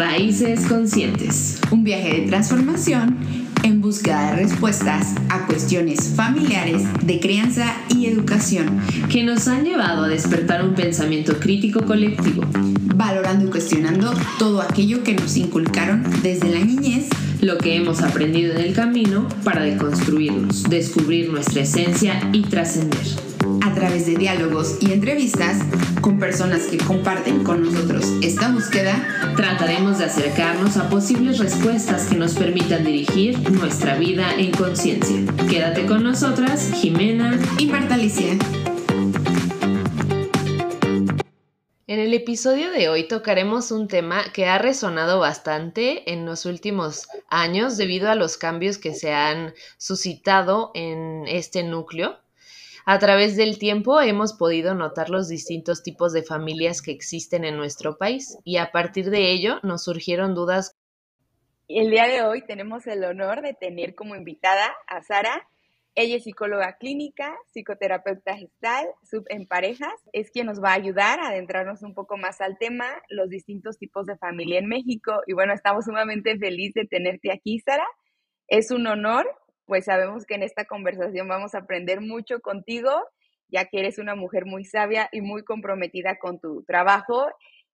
Raíces Conscientes. Un viaje de transformación en busca de respuestas a cuestiones familiares de crianza y educación que nos han llevado a despertar un pensamiento crítico colectivo, valorando y cuestionando todo aquello que nos inculcaron desde la niñez, lo que hemos aprendido en el camino para deconstruirnos, descubrir nuestra esencia y trascender a través de diálogos y entrevistas con personas que comparten con nosotros esta búsqueda, trataremos de acercarnos a posibles respuestas que nos permitan dirigir nuestra vida en conciencia. Quédate con nosotras, Jimena y Marta Alicia. En el episodio de hoy tocaremos un tema que ha resonado bastante en los últimos años debido a los cambios que se han suscitado en este núcleo a través del tiempo hemos podido notar los distintos tipos de familias que existen en nuestro país y a partir de ello nos surgieron dudas. El día de hoy tenemos el honor de tener como invitada a Sara. Ella es psicóloga clínica, psicoterapeuta gestal, sub en parejas. Es quien nos va a ayudar a adentrarnos un poco más al tema, los distintos tipos de familia en México. Y bueno, estamos sumamente felices de tenerte aquí, Sara. Es un honor pues sabemos que en esta conversación vamos a aprender mucho contigo, ya que eres una mujer muy sabia y muy comprometida con tu trabajo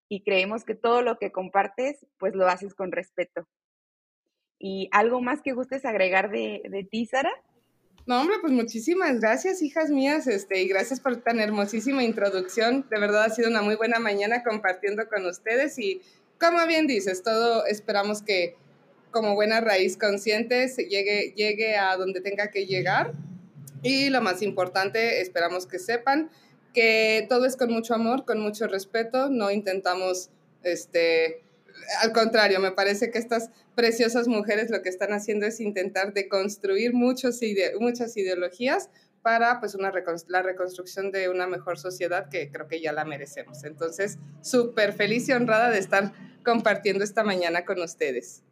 y creemos que todo lo que compartes, pues lo haces con respeto. ¿Y algo más que gustes agregar de, de ti, Sara? No, hombre, pues muchísimas gracias, hijas mías, este, y gracias por tan hermosísima introducción. De verdad ha sido una muy buena mañana compartiendo con ustedes y, como bien dices, todo esperamos que como buena raíz consciente llegue, llegue a donde tenga que llegar. Y lo más importante, esperamos que sepan que todo es con mucho amor, con mucho respeto, no intentamos, este, al contrario, me parece que estas preciosas mujeres lo que están haciendo es intentar deconstruir muchos muchas ideologías para pues una la reconstrucción de una mejor sociedad que creo que ya la merecemos. Entonces, súper feliz y honrada de estar compartiendo esta mañana con ustedes.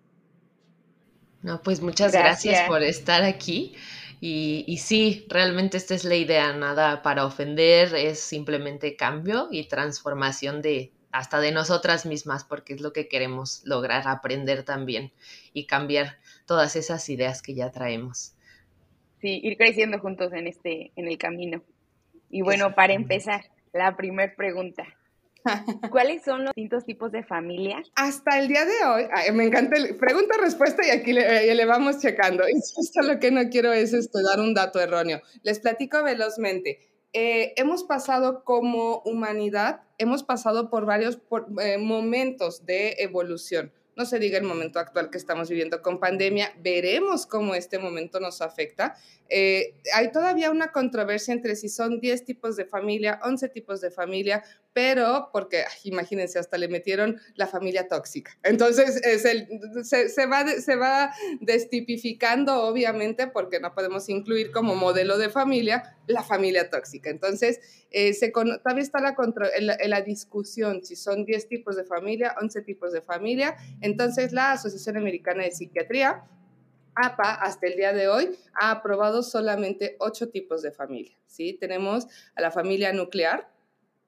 No, pues muchas gracias, por estar aquí. Y, y, sí, realmente esta es la idea, nada para ofender, es simplemente cambio y transformación de hasta de nosotras mismas, porque es lo que queremos lograr, aprender también y cambiar todas esas ideas que ya traemos. Sí, ir creciendo juntos en este, en el camino. Y bueno, para empezar, la primera pregunta. ¿Cuáles son los distintos tipos de familia? Hasta el día de hoy, me encanta el pregunta-respuesta y aquí le, le, vamos checando. Y justo lo que no quiero es esto, dar un dato erróneo. Les platico velozmente. Eh, hemos pasado como humanidad, hemos pasado por varios eh, momentos de evolución no se diga el momento actual que estamos viviendo con pandemia, veremos cómo este momento nos afecta. Eh, hay todavía una controversia entre si son 10 tipos de familia, 11 tipos de familia, pero porque, imagínense, hasta le metieron la familia tóxica. Entonces, se, va, destipificando, obviamente, porque no podemos incluir como modelo de familia la familia tóxica. Entonces, eh, se, todavía está la, la, la, discusión si son 10 tipos de familia, 11 tipos de familia. Entonces, la Asociación Americana de Psiquiatría, APA, hasta el día de hoy, ha aprobado solamente 8 tipos de familia. ¿sí? Tenemos a la familia nuclear,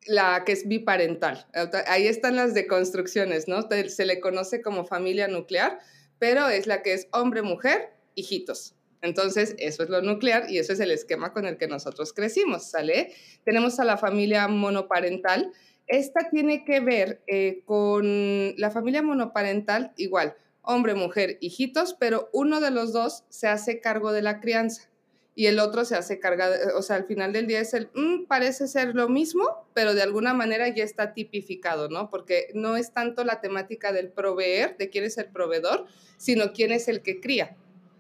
la que es biparental. Ahí están las deconstrucciones, ¿no? Se le conoce como familia nuclear, pero es la que es hombre, mujer, hijitos. Entonces, eso es lo nuclear y eso es el esquema con el que nosotros crecimos, ¿sale? Tenemos a la familia monoparental. Esta tiene que ver eh, con la familia monoparental, igual, hombre, mujer, hijitos, pero uno de los dos se hace cargo de la crianza y el otro se hace carga, o sea, al final del día es el, mm, parece ser lo mismo, pero de alguna manera ya está tipificado, ¿no? Porque no es tanto la temática del proveer, de quién es el proveedor, sino quién es el que cría.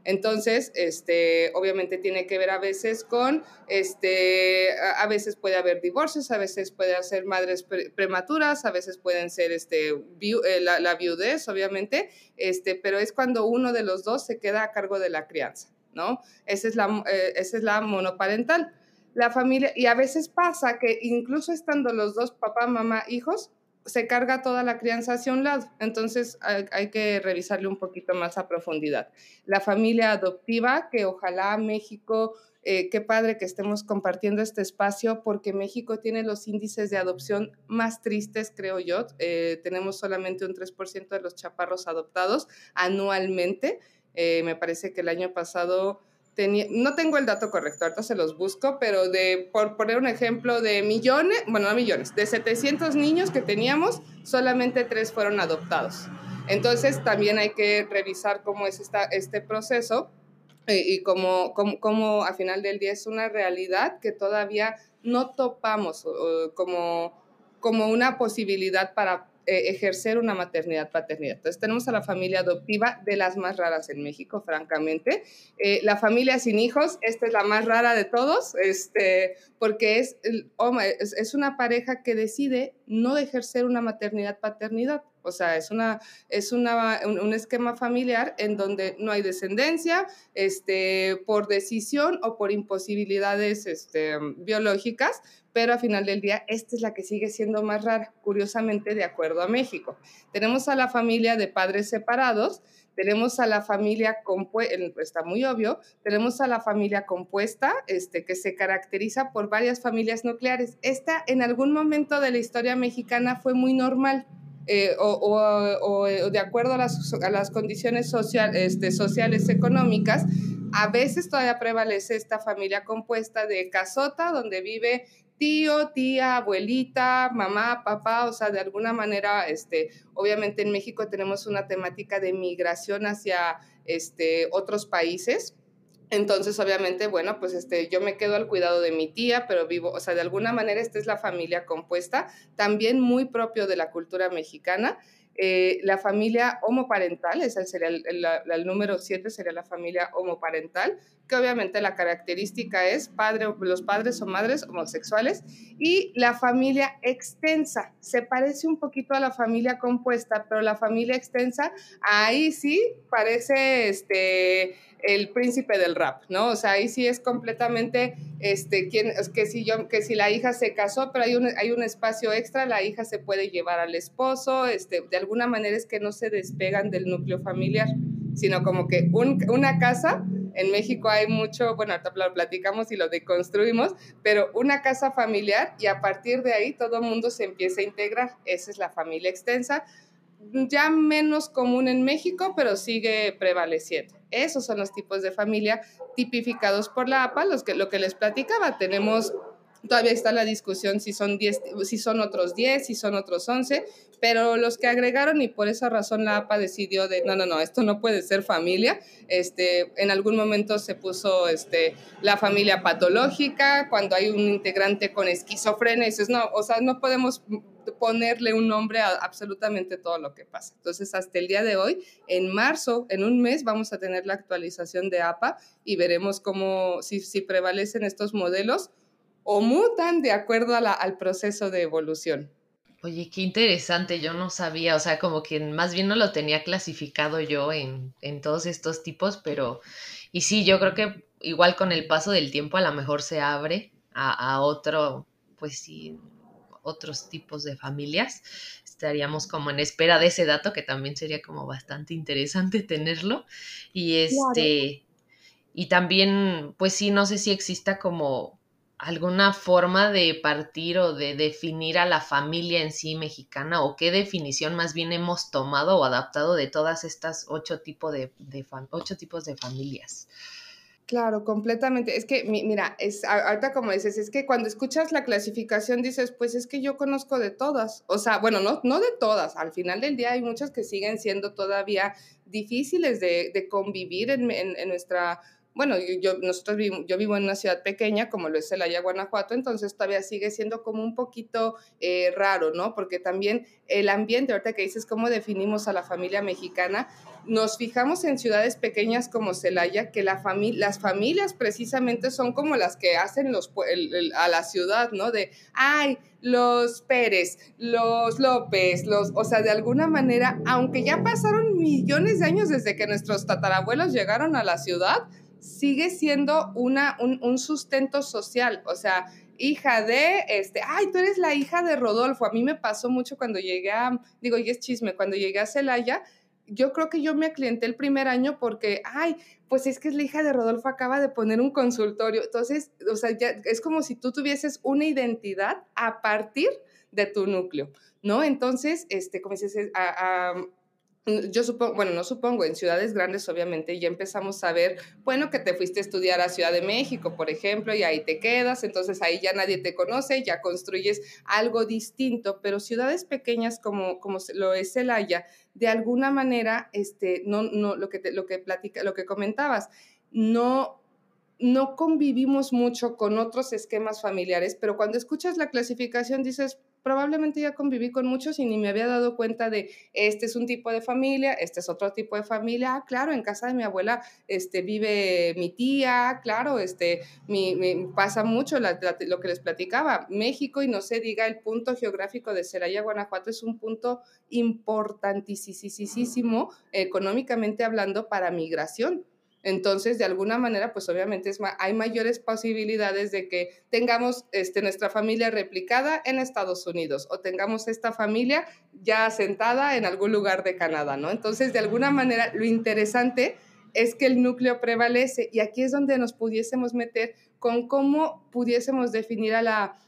Entonces, este, obviamente tiene que ver a veces con, este, a veces puede haber divorcios, a veces puede ser madres prematuras, a veces pueden ser, este, eh, la, la, viudez, obviamente, este, pero es cuando uno de los dos se queda a cargo de la crianza. ¿No? Esa es la, eh, esa es la monoparental. La familia, y a veces pasa que incluso estando los dos, papá, mamá, hijos, se carga toda la crianza hacia un lado. Entonces hay, que revisarle un poquito más a profundidad. La familia adoptiva, que ojalá México eh, qué padre que estemos compartiendo este espacio porque México tiene los índices de adopción más tristes, creo yo. Eh, tenemos solamente un 3% de los chaparros adoptados anualmente. Eh, me parece que el año pasado tenía, no tengo el dato correcto, ahorita se los busco, pero de, por poner un ejemplo, de millones, bueno, no millones, de 700 niños que teníamos, solamente tres fueron adoptados. Entonces también hay que revisar cómo es esta, este proceso eh, y como, como, a final del día es una realidad que todavía no topamos como, como una posibilidad para eh, ejercer una maternidad, paternidad. Entonces tenemos a la familia adoptiva de las más raras en México, francamente. Eh, la familia sin hijos, esta es la más rara de todos, este, porque es, es, es una pareja que decide no ejercer una maternidad, paternidad. O sea, es, una, es una, un, esquema familiar en donde no hay descendencia este, por decisión o por imposibilidades este, biológicas, pero a final del día esta es la que sigue siendo más rara, curiosamente, de acuerdo a México. Tenemos a la familia de padres separados, tenemos a la familia compuesta, está muy obvio, tenemos a la familia compuesta, este, que se caracteriza por varias familias nucleares. Esta en algún momento de la historia mexicana fue muy normal. Eh, o, de acuerdo a las, condiciones este, sociales económicas, a veces todavía prevalece esta familia compuesta de casota, donde vive tío, tía, abuelita, mamá, papá, o sea, de alguna manera, este, obviamente en México tenemos una temática de migración hacia este, otros países, entonces, obviamente, bueno, pues este, yo me quedo al cuidado de mi tía, pero vivo, o sea, de alguna manera esta es la familia compuesta, también muy propio de la cultura mexicana. Eh, la familia homoparental, ese sería el, el, número 7, sería la familia homoparental, que obviamente la característica es padre, los padres o madres homosexuales, y la familia extensa, se parece un poquito a la familia compuesta, pero la familia extensa, ahí sí parece este el príncipe del rap, ¿no? O sea, ahí sí es completamente, este, quién, que si yo, que si la hija se casó, pero hay un, hay un espacio extra, la hija se puede llevar al esposo, este, de alguna manera es que no se despegan del núcleo familiar, sino como que una casa, en México hay mucho, bueno, ahorita lo platicamos y lo deconstruimos, pero una casa familiar y a partir de ahí todo el mundo se empieza a integrar, esa es la familia extensa, ya menos común en México, pero sigue prevaleciendo. Esos son los tipos de familia tipificados por la APA, los que, lo que les platicaba. Tenemos Todavía está la discusión si son, si son otros 10, si son otros 11, pero los que agregaron y por esa razón la APA decidió de, no, no, no, esto no puede ser familia. Este, en algún momento se puso este, la familia patológica, cuando hay un integrante con esquizofrenia, dices, no, o sea, no podemos ponerle un nombre a absolutamente todo lo que pasa. Entonces, hasta el día de hoy, en marzo, en un mes, vamos a tener la actualización de APA y veremos cómo, si, si prevalecen estos modelos o mutan de acuerdo al proceso de evolución. Oye, qué interesante, yo no sabía, o sea, como que más bien no lo tenía clasificado yo en, en todos estos tipos, pero, y sí, yo creo que igual con el paso del tiempo a lo mejor se abre a, a otro, pues sí, otros tipos de familias. Estaríamos como en espera de ese dato, que también sería como bastante interesante tenerlo. Y este, y también, pues sí, no sé si exista como alguna forma de partir o de definir a la familia en sí mexicana o qué definición más bien hemos tomado o adaptado de todas estas ocho, tipo de, ocho tipos de familias. Claro, completamente. Es que, mira, es ahorita como dices, es que cuando escuchas la clasificación dices, pues es que yo conozco de todas. O sea, bueno, no, no de todas. Al final del día hay muchas que siguen siendo todavía difíciles de, convivir en, en, nuestra bueno, yo, nosotros yo vivo en una ciudad pequeña como lo es Celaya, Guanajuato, entonces todavía sigue siendo como un poquito eh, raro, ¿no? Porque también el ambiente, ahorita que dices cómo definimos a la familia mexicana, nos fijamos en ciudades pequeñas como Celaya, que la las familias precisamente son como las que hacen los, a la ciudad, ¿no? De, ay, los Pérez, los López, los, o sea, de alguna manera, aunque ya pasaron millones de años desde que nuestros tatarabuelos llegaron a la ciudad, sigue siendo una, un, sustento social, o sea, hija de, este, ay, tú eres la hija de Rodolfo. A mí me pasó mucho cuando llegué a, digo, y es chisme, cuando llegué a Celaya, yo creo que yo me aclienté el primer año porque, ay, pues es que es la hija de Rodolfo, acaba de poner un consultorio. Entonces, o sea, es como si tú tuvieses una identidad a partir de tu núcleo, ¿no? Entonces, este, como dices, a, yo supongo, bueno, no supongo, en ciudades grandes obviamente ya empezamos a ver, bueno, que te fuiste a estudiar a Ciudad de México, por ejemplo, y ahí te quedas, entonces ahí ya nadie te conoce, ya construyes algo distinto, pero ciudades pequeñas como, como lo es Celaya, de alguna manera, este, no, no, lo que, lo que platica, lo que comentabas, no no convivimos mucho con otros esquemas familiares, pero cuando escuchas la clasificación dices, probablemente ya conviví con muchos y ni me había dado cuenta de este es un tipo de familia, este es otro tipo de familia. Ah, claro, en casa de mi abuela este, vive mi tía, claro, este, mi, pasa mucho lo que les platicaba. México, y no se diga el punto geográfico de Celaya, Guanajuato, es un punto importantísimo económicamente hablando para migración entonces, de alguna manera, pues obviamente hay mayores posibilidades de que tengamos este, nuestra familia replicada en Estados Unidos o tengamos esta familia ya asentada en algún lugar de Canadá, ¿no? Entonces, de alguna manera, lo interesante es que el núcleo prevalece y aquí es donde nos pudiésemos meter con cómo pudiésemos definir a la,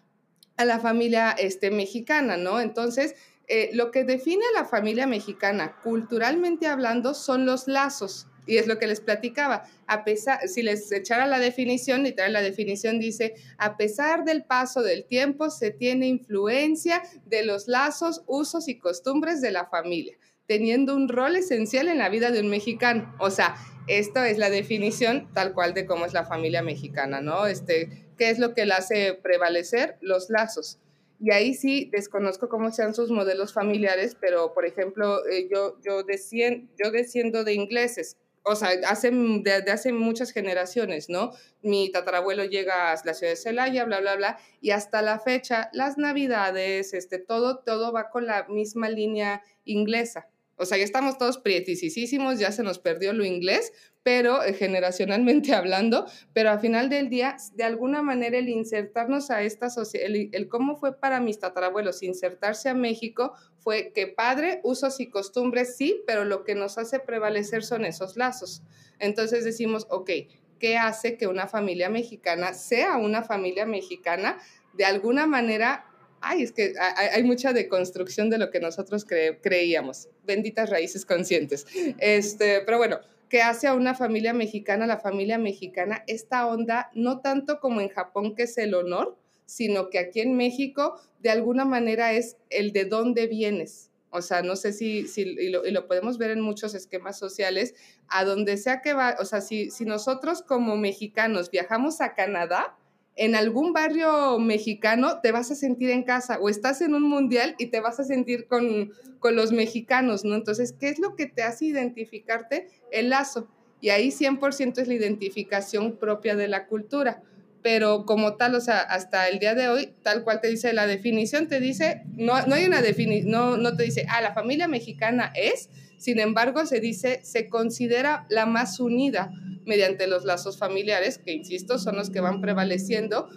a la familia este, mexicana, ¿no? Entonces, eh, lo que define a la familia mexicana, culturalmente hablando, son los lazos y es lo que les platicaba. A pesar, si les echara la definición, literal, la definición dice, a pesar del paso del tiempo, se tiene influencia de los lazos, usos y costumbres de la familia, teniendo un rol esencial en la vida de un mexicano. O sea, esto es la definición tal cual de cómo es la familia mexicana, ¿no? Este, ¿Qué es lo que la hace prevalecer? Los lazos. Y ahí sí desconozco cómo sean sus modelos familiares, pero por ejemplo, eh, yo, yo, yo desciendo de ingleses o sea, hace, de, hace muchas generaciones, ¿no? Mi tatarabuelo llega a la ciudad de Celaya, bla, bla, bla, y hasta la fecha, las navidades, este, todo, todo va con la misma línea inglesa. O sea, ya estamos todos prietisísimos, ya se nos perdió lo inglés, pero eh, generacionalmente hablando, pero al final del día, de alguna manera el insertarnos a esta sociedad, el, cómo fue para mis tatarabuelos insertarse a México fue que padre, usos y costumbres sí, pero lo que nos hace prevalecer son esos lazos. Entonces decimos, ok, ¿qué hace que una familia mexicana sea una familia mexicana? De alguna manera ay, es que hay, mucha deconstrucción de lo que nosotros creíamos. Benditas raíces conscientes. Este, pero bueno, ¿qué hace a una familia mexicana, la familia mexicana, esta onda, no tanto como en Japón, que es el honor, sino que aquí en México, de alguna manera, es el de dónde vienes. O sea, no sé si, si y lo, podemos ver en muchos esquemas sociales, a donde sea que va, o sea, si, si nosotros como mexicanos viajamos a Canadá, en algún barrio mexicano te vas a sentir en casa o estás en un mundial y te vas a sentir con, con los mexicanos, ¿no? Entonces, ¿qué es lo que te hace identificarte? El lazo. Y ahí 100% es la identificación propia de la cultura. Pero como tal, o sea, hasta el día de hoy, tal cual te dice la definición, te dice, no, no hay una definición, no, no te dice, ah, la familia mexicana es, sin embargo, se dice, se considera la más unida mediante los lazos familiares, que insisto, son los que van prevaleciendo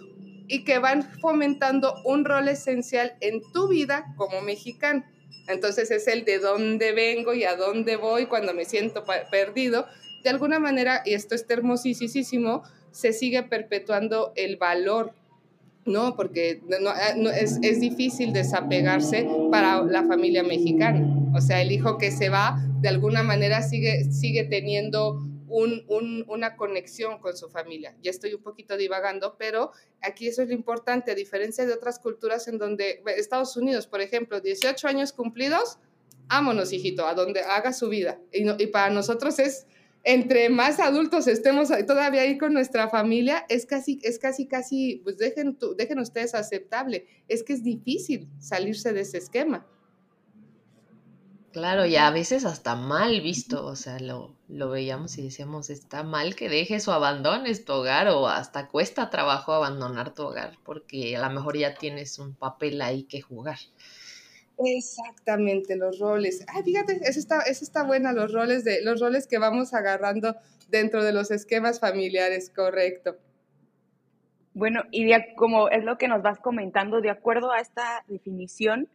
y que van fomentando un rol esencial en tu vida como mexicano. Entonces es el de dónde vengo y a dónde voy cuando me siento perdido. De alguna manera, y esto es hermosísimo, se sigue perpetuando el valor, ¿no? Porque no, es, es difícil desapegarse para la familia mexicana. O sea, el hijo que se va, de alguna manera sigue, sigue teniendo una conexión con su familia. Ya estoy un poquito divagando, pero aquí eso es lo importante, a diferencia de otras culturas en donde, Estados Unidos, por ejemplo, 18 años cumplidos, ámonos, hijito, a donde haga su vida. Y, y para nosotros es, entre más adultos estemos todavía ahí con nuestra familia, es casi, es casi, casi, pues dejen, dejen ustedes aceptable. Es que es difícil salirse de ese esquema. Claro, y a veces hasta mal visto, o sea, lo, lo veíamos y decíamos, está mal que dejes o abandones tu hogar o hasta cuesta trabajo abandonar tu hogar porque a lo mejor ya tienes un papel ahí que jugar. Exactamente, los roles. Ay, fíjate, eso está, eso está buena, los roles, de, los roles que vamos agarrando dentro de los esquemas familiares, correcto. Bueno, y como es lo que nos vas comentando, de acuerdo a esta definición,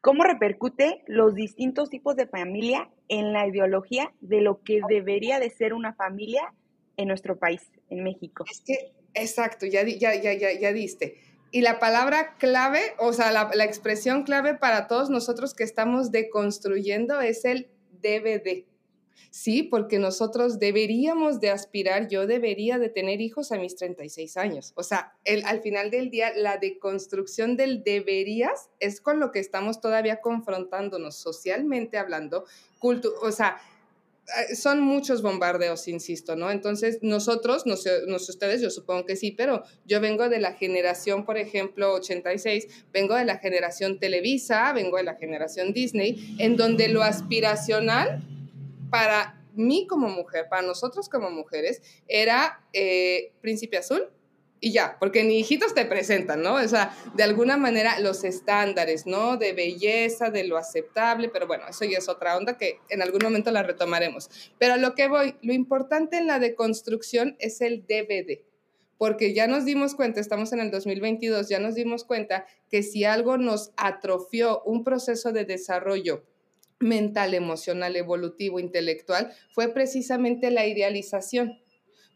¿Cómo repercute los distintos tipos de familia en la ideología de lo que debería de ser una familia en nuestro país, en México? Es que, exacto, ya, ya, ya, ya, ya diste. Y la palabra clave, o sea, la, la expresión clave para todos nosotros que estamos deconstruyendo es el DVD. Sí, porque nosotros deberíamos de aspirar, yo debería de tener hijos a mis 36 años. O sea, al final del día, la deconstrucción del deberías es con lo que estamos todavía confrontándonos socialmente hablando, cultu o sea, eh, son muchos bombardeos, insisto, ¿no? Entonces, nosotros, no sé, no sé ustedes, yo supongo que sí, pero yo vengo de la generación, por ejemplo, 86, vengo de la generación Televisa, vengo de la generación Disney, en donde lo aspiracional para mí como mujer, para nosotros como mujeres, era eh, Príncipe Azul y ya, porque ni hijitos te presentan, ¿no? O sea, de alguna manera los estándares, ¿no? De belleza, de lo aceptable, pero bueno, eso ya es otra onda que en algún momento la retomaremos. Pero a lo que voy, lo importante en la deconstrucción es el DVD porque ya nos dimos cuenta, estamos en el 2022, ya nos dimos cuenta que si algo nos atrofió un proceso de desarrollo mental, emocional, evolutivo, intelectual, fue precisamente la idealización.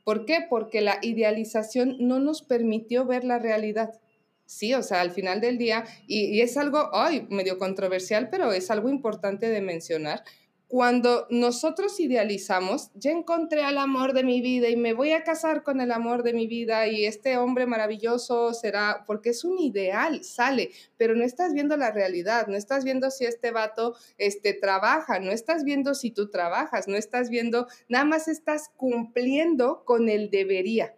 ¿Por qué? Porque la idealización no nos permitió ver la realidad. Sí, o sea, al final del día, y, es algo, ay, medio controversial, pero es algo importante de mencionar, cuando nosotros idealizamos, ya encontré al amor de mi vida y me voy a casar con el amor de mi vida y este hombre maravilloso será, porque es un ideal, sale, pero no estás viendo la realidad, no estás viendo si este vato este, trabaja, no estás viendo si tú trabajas, no estás viendo, nada más estás cumpliendo con el debería.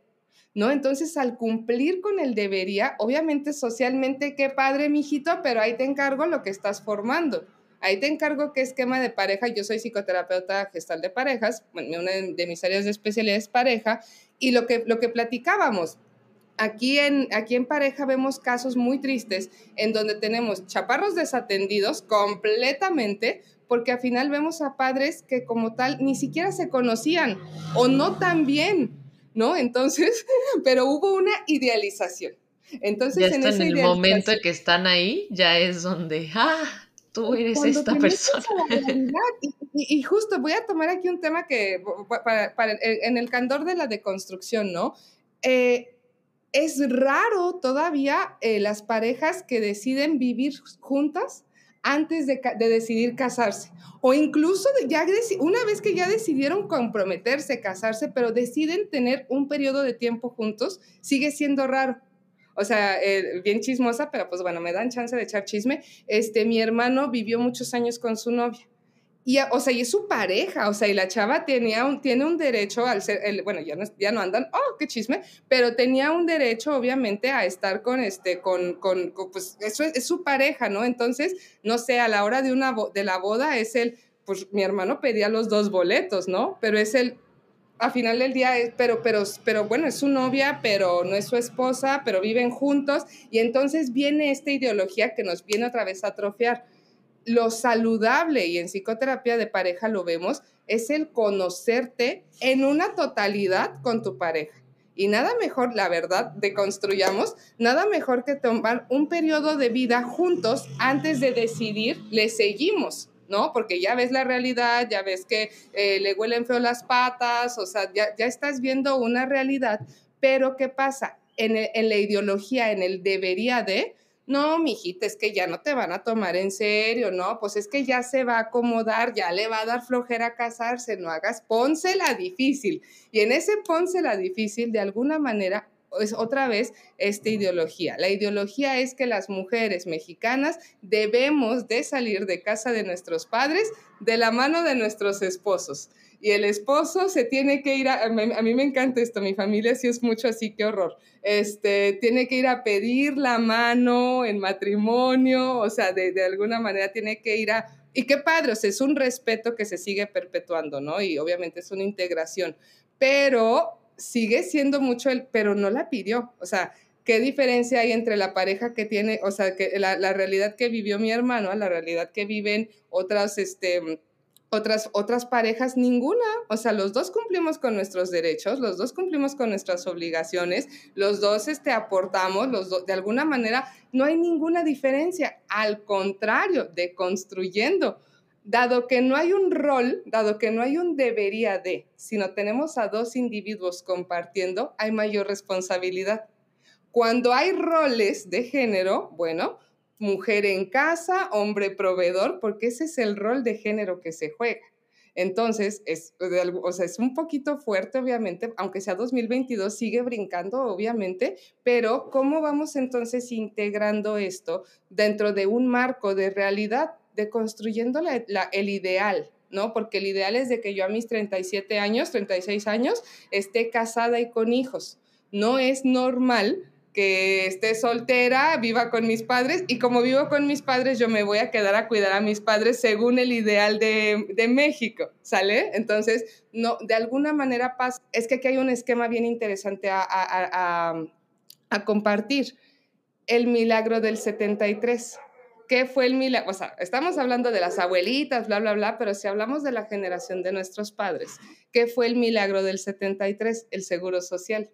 ¿No? Entonces, al cumplir con el debería, obviamente socialmente, qué padre, mijito, pero ahí te encargo lo que estás formando. Ahí te encargo qué esquema de pareja. Yo soy psicoterapeuta gestal de parejas, una de mis áreas de especialidad es pareja, y lo que, lo que platicábamos, aquí en, aquí en pareja vemos casos muy tristes en donde tenemos chaparros desatendidos completamente porque al final vemos a padres que como tal ni siquiera se conocían o no tan bien, ¿no? Entonces, pero hubo una idealización. Entonces, en, ese el momento que están ahí, ya es donde, ah, tú eres esta persona. Y, justo voy a tomar aquí un tema que, para, en el candor de la deconstrucción, ¿no? Eh, es raro todavía eh, las parejas que deciden vivir juntas antes de, decidir casarse. O incluso ya una vez que ya decidieron comprometerse, casarse, pero deciden tener un periodo de tiempo juntos, sigue siendo raro o sea, eh, bien chismosa, pero pues bueno, me dan chance de echar chisme. Este, mi hermano vivió muchos años con su novia. Y, o sea, y es su pareja, o sea, y la chava tenía un, tiene un derecho al ser, el, bueno, ya no, ya no andan, oh, qué chisme, pero tenía un derecho, obviamente, a estar con, este, con, con, pues, eso es, es, su pareja, ¿no? Entonces, no sé, a la hora de, una, de la boda es el, pues, mi hermano pedía los dos boletos, ¿no? Pero es el, a final del día, es, pero, pero, pero bueno, es su novia, pero no es su esposa, pero viven juntos. Y entonces viene esta ideología que nos viene otra vez a atrofiar. Lo saludable, y en psicoterapia de pareja lo vemos, es el conocerte en una totalidad con tu pareja. Y nada mejor, la verdad, de construyamos, nada mejor que tomar un periodo de vida juntos antes de decidir, le seguimos ¿no? Porque ya ves la realidad, ya ves que eh, le huelen feo las patas, o sea, ya, estás viendo una realidad, pero ¿qué pasa? En, en, la ideología, en el debería de, no, mijita, es que ya no te van a tomar en serio, no, pues es que ya se va a acomodar, ya le va a dar flojera casarse, no hagas, pónsela difícil. Y en ese pónsela difícil, de alguna manera, es otra vez esta ideología. La ideología es que las mujeres mexicanas debemos de salir de casa de nuestros padres de la mano de nuestros esposos. Y el esposo se tiene que ir a, a mí me encanta esto, mi familia sí es mucho así, qué horror. Este, tiene que ir a pedir la mano en matrimonio, o sea, de, de alguna manera tiene que ir a y qué padre, es un respeto que se sigue perpetuando, ¿no? Y obviamente es una integración, pero sigue siendo mucho el, pero no la pidió. O sea, ¿qué diferencia hay entre la pareja que tiene, o sea, que la, realidad que vivió mi hermano a la realidad que viven otras, este, otras, otras parejas, ninguna. O sea, los dos cumplimos con nuestros derechos, los dos cumplimos con nuestras obligaciones, los dos este, aportamos, los de alguna manera no hay ninguna diferencia. Al contrario, de construyendo. Dado que no hay un rol, dado que no hay un debería de, sino tenemos a dos individuos compartiendo, hay mayor responsabilidad. Cuando hay roles de género, bueno, mujer en casa, hombre proveedor, porque ese es el rol de género que se juega. Entonces, es, o sea, es un poquito fuerte, obviamente, aunque sea 2022, sigue brincando, obviamente, pero ¿cómo vamos entonces integrando esto dentro de un marco de realidad, de construyendo el ideal, ¿no? Porque el ideal es de que yo a mis 37 años, 36 años, esté casada y con hijos. No es normal que esté soltera, viva con mis padres y como vivo con mis padres yo me voy a quedar a cuidar a mis padres según el ideal de, México, ¿sale? Entonces, no, de alguna manera pasa, es que aquí hay un esquema bien interesante a, a compartir, el milagro del 73. ¿Qué fue el milagro? O sea, estamos hablando de las abuelitas, bla, bla, bla, pero si hablamos de la generación de nuestros padres, ¿qué fue el milagro del 73? El seguro social.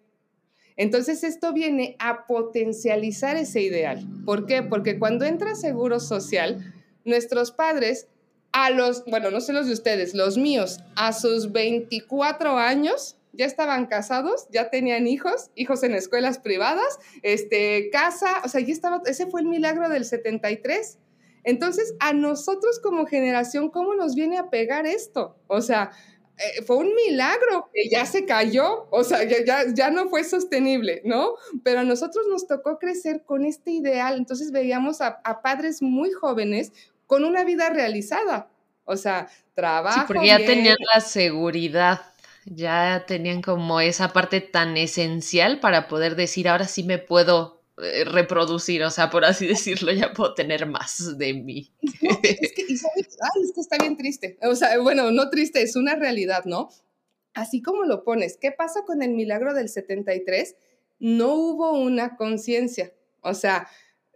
Entonces esto viene a potencializar ese ideal. ¿Por qué? Porque cuando entra seguro social, nuestros padres, a los, bueno, no sé los de ustedes, los míos, a sus 24 años ya estaban casados, ya tenían hijos, hijos en escuelas privadas, este, casa, o sea, ya estaba, ese fue el milagro del 73. Entonces, a nosotros como generación, ¿cómo nos viene a pegar esto? O sea, eh, fue un milagro que ya se cayó, o sea, ya, ya, no fue sostenible, ¿no? Pero a nosotros nos tocó crecer con este ideal, entonces veíamos a, padres muy jóvenes con una vida realizada, o sea, trabajo. Sí, porque ya tenían la seguridad, ya tenían como esa parte tan esencial para poder decir, ahora sí me puedo eh, reproducir, o sea, por así decirlo, ya puedo tener más de mí. es, que, está bien triste. O sea, bueno, no triste, es una realidad, ¿no? Así como lo pones, ¿qué pasa con el milagro del 73? No hubo una conciencia. O sea,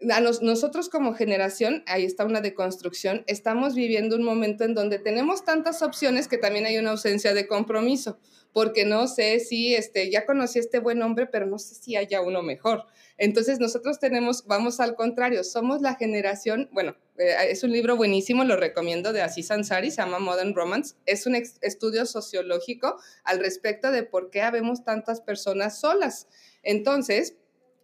nosotros como generación, ahí está una deconstrucción, estamos viviendo un momento en donde tenemos tantas opciones que también hay una ausencia de compromiso, porque no sé si este, ya conocí a este buen hombre, pero no sé si haya uno mejor. Entonces nosotros tenemos, vamos al contrario, somos la generación, bueno, eh, es un libro buenísimo, lo recomiendo de Aziz Ansari, se llama Modern Romance, es un estudio sociológico al respecto de por qué habemos tantas personas solas. Entonces,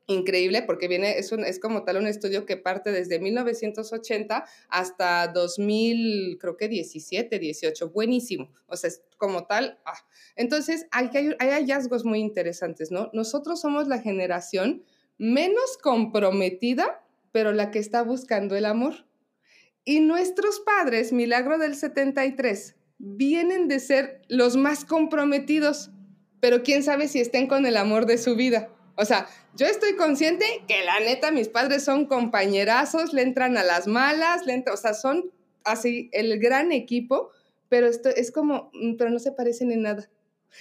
increíble porque viene, es, un, es como tal un estudio que parte desde 1980 hasta 2000, creo que 17, 18, buenísimo, o sea, es como tal. Ah. Entonces, hay, hay hallazgos muy interesantes, ¿no? Nosotros somos la generación menos comprometida, pero la que está buscando el amor. Y nuestros padres, milagro del 73, vienen de ser los más comprometidos, pero quién sabe si estén con el amor de su vida. O sea, yo estoy consciente que la neta mis padres son compañerazos, le entran a las malas, le o sea, son así el gran equipo, pero esto es como, mm, pero no se parecen en nada.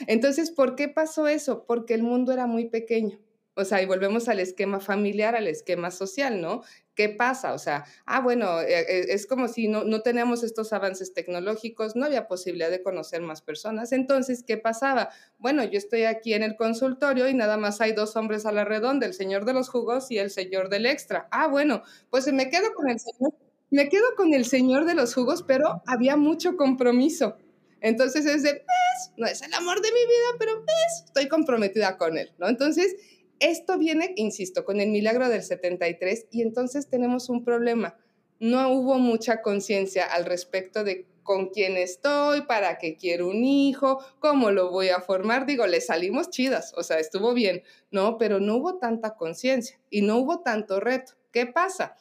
Entonces, ¿por qué pasó eso? Porque el mundo era muy pequeño. O sea, y volvemos al esquema familiar, al esquema social, ¿no? ¿Qué pasa? O sea, ah, bueno, eh, eh, es como si no, no teníamos estos avances tecnológicos, no había posibilidad de conocer más personas. Entonces, ¿qué pasaba? Bueno, yo estoy aquí en el consultorio y nada más hay dos hombres a la redonda, el señor de los jugos y el señor del extra. Ah, bueno, pues me quedo con el señor, me quedo con el señor de los jugos, pero había mucho compromiso. Entonces es de, pues, no es el amor de mi vida, pero pues, estoy comprometida con él, ¿no? Entonces, esto viene, insisto, con el milagro del 73 y entonces tenemos un problema. No hubo mucha conciencia al respecto de con quién estoy, para qué quiero un hijo, cómo lo voy a formar. Digo, le salimos chidas, o sea, estuvo bien, ¿no? Pero no hubo tanta conciencia y no hubo tanto reto. ¿Qué pasa?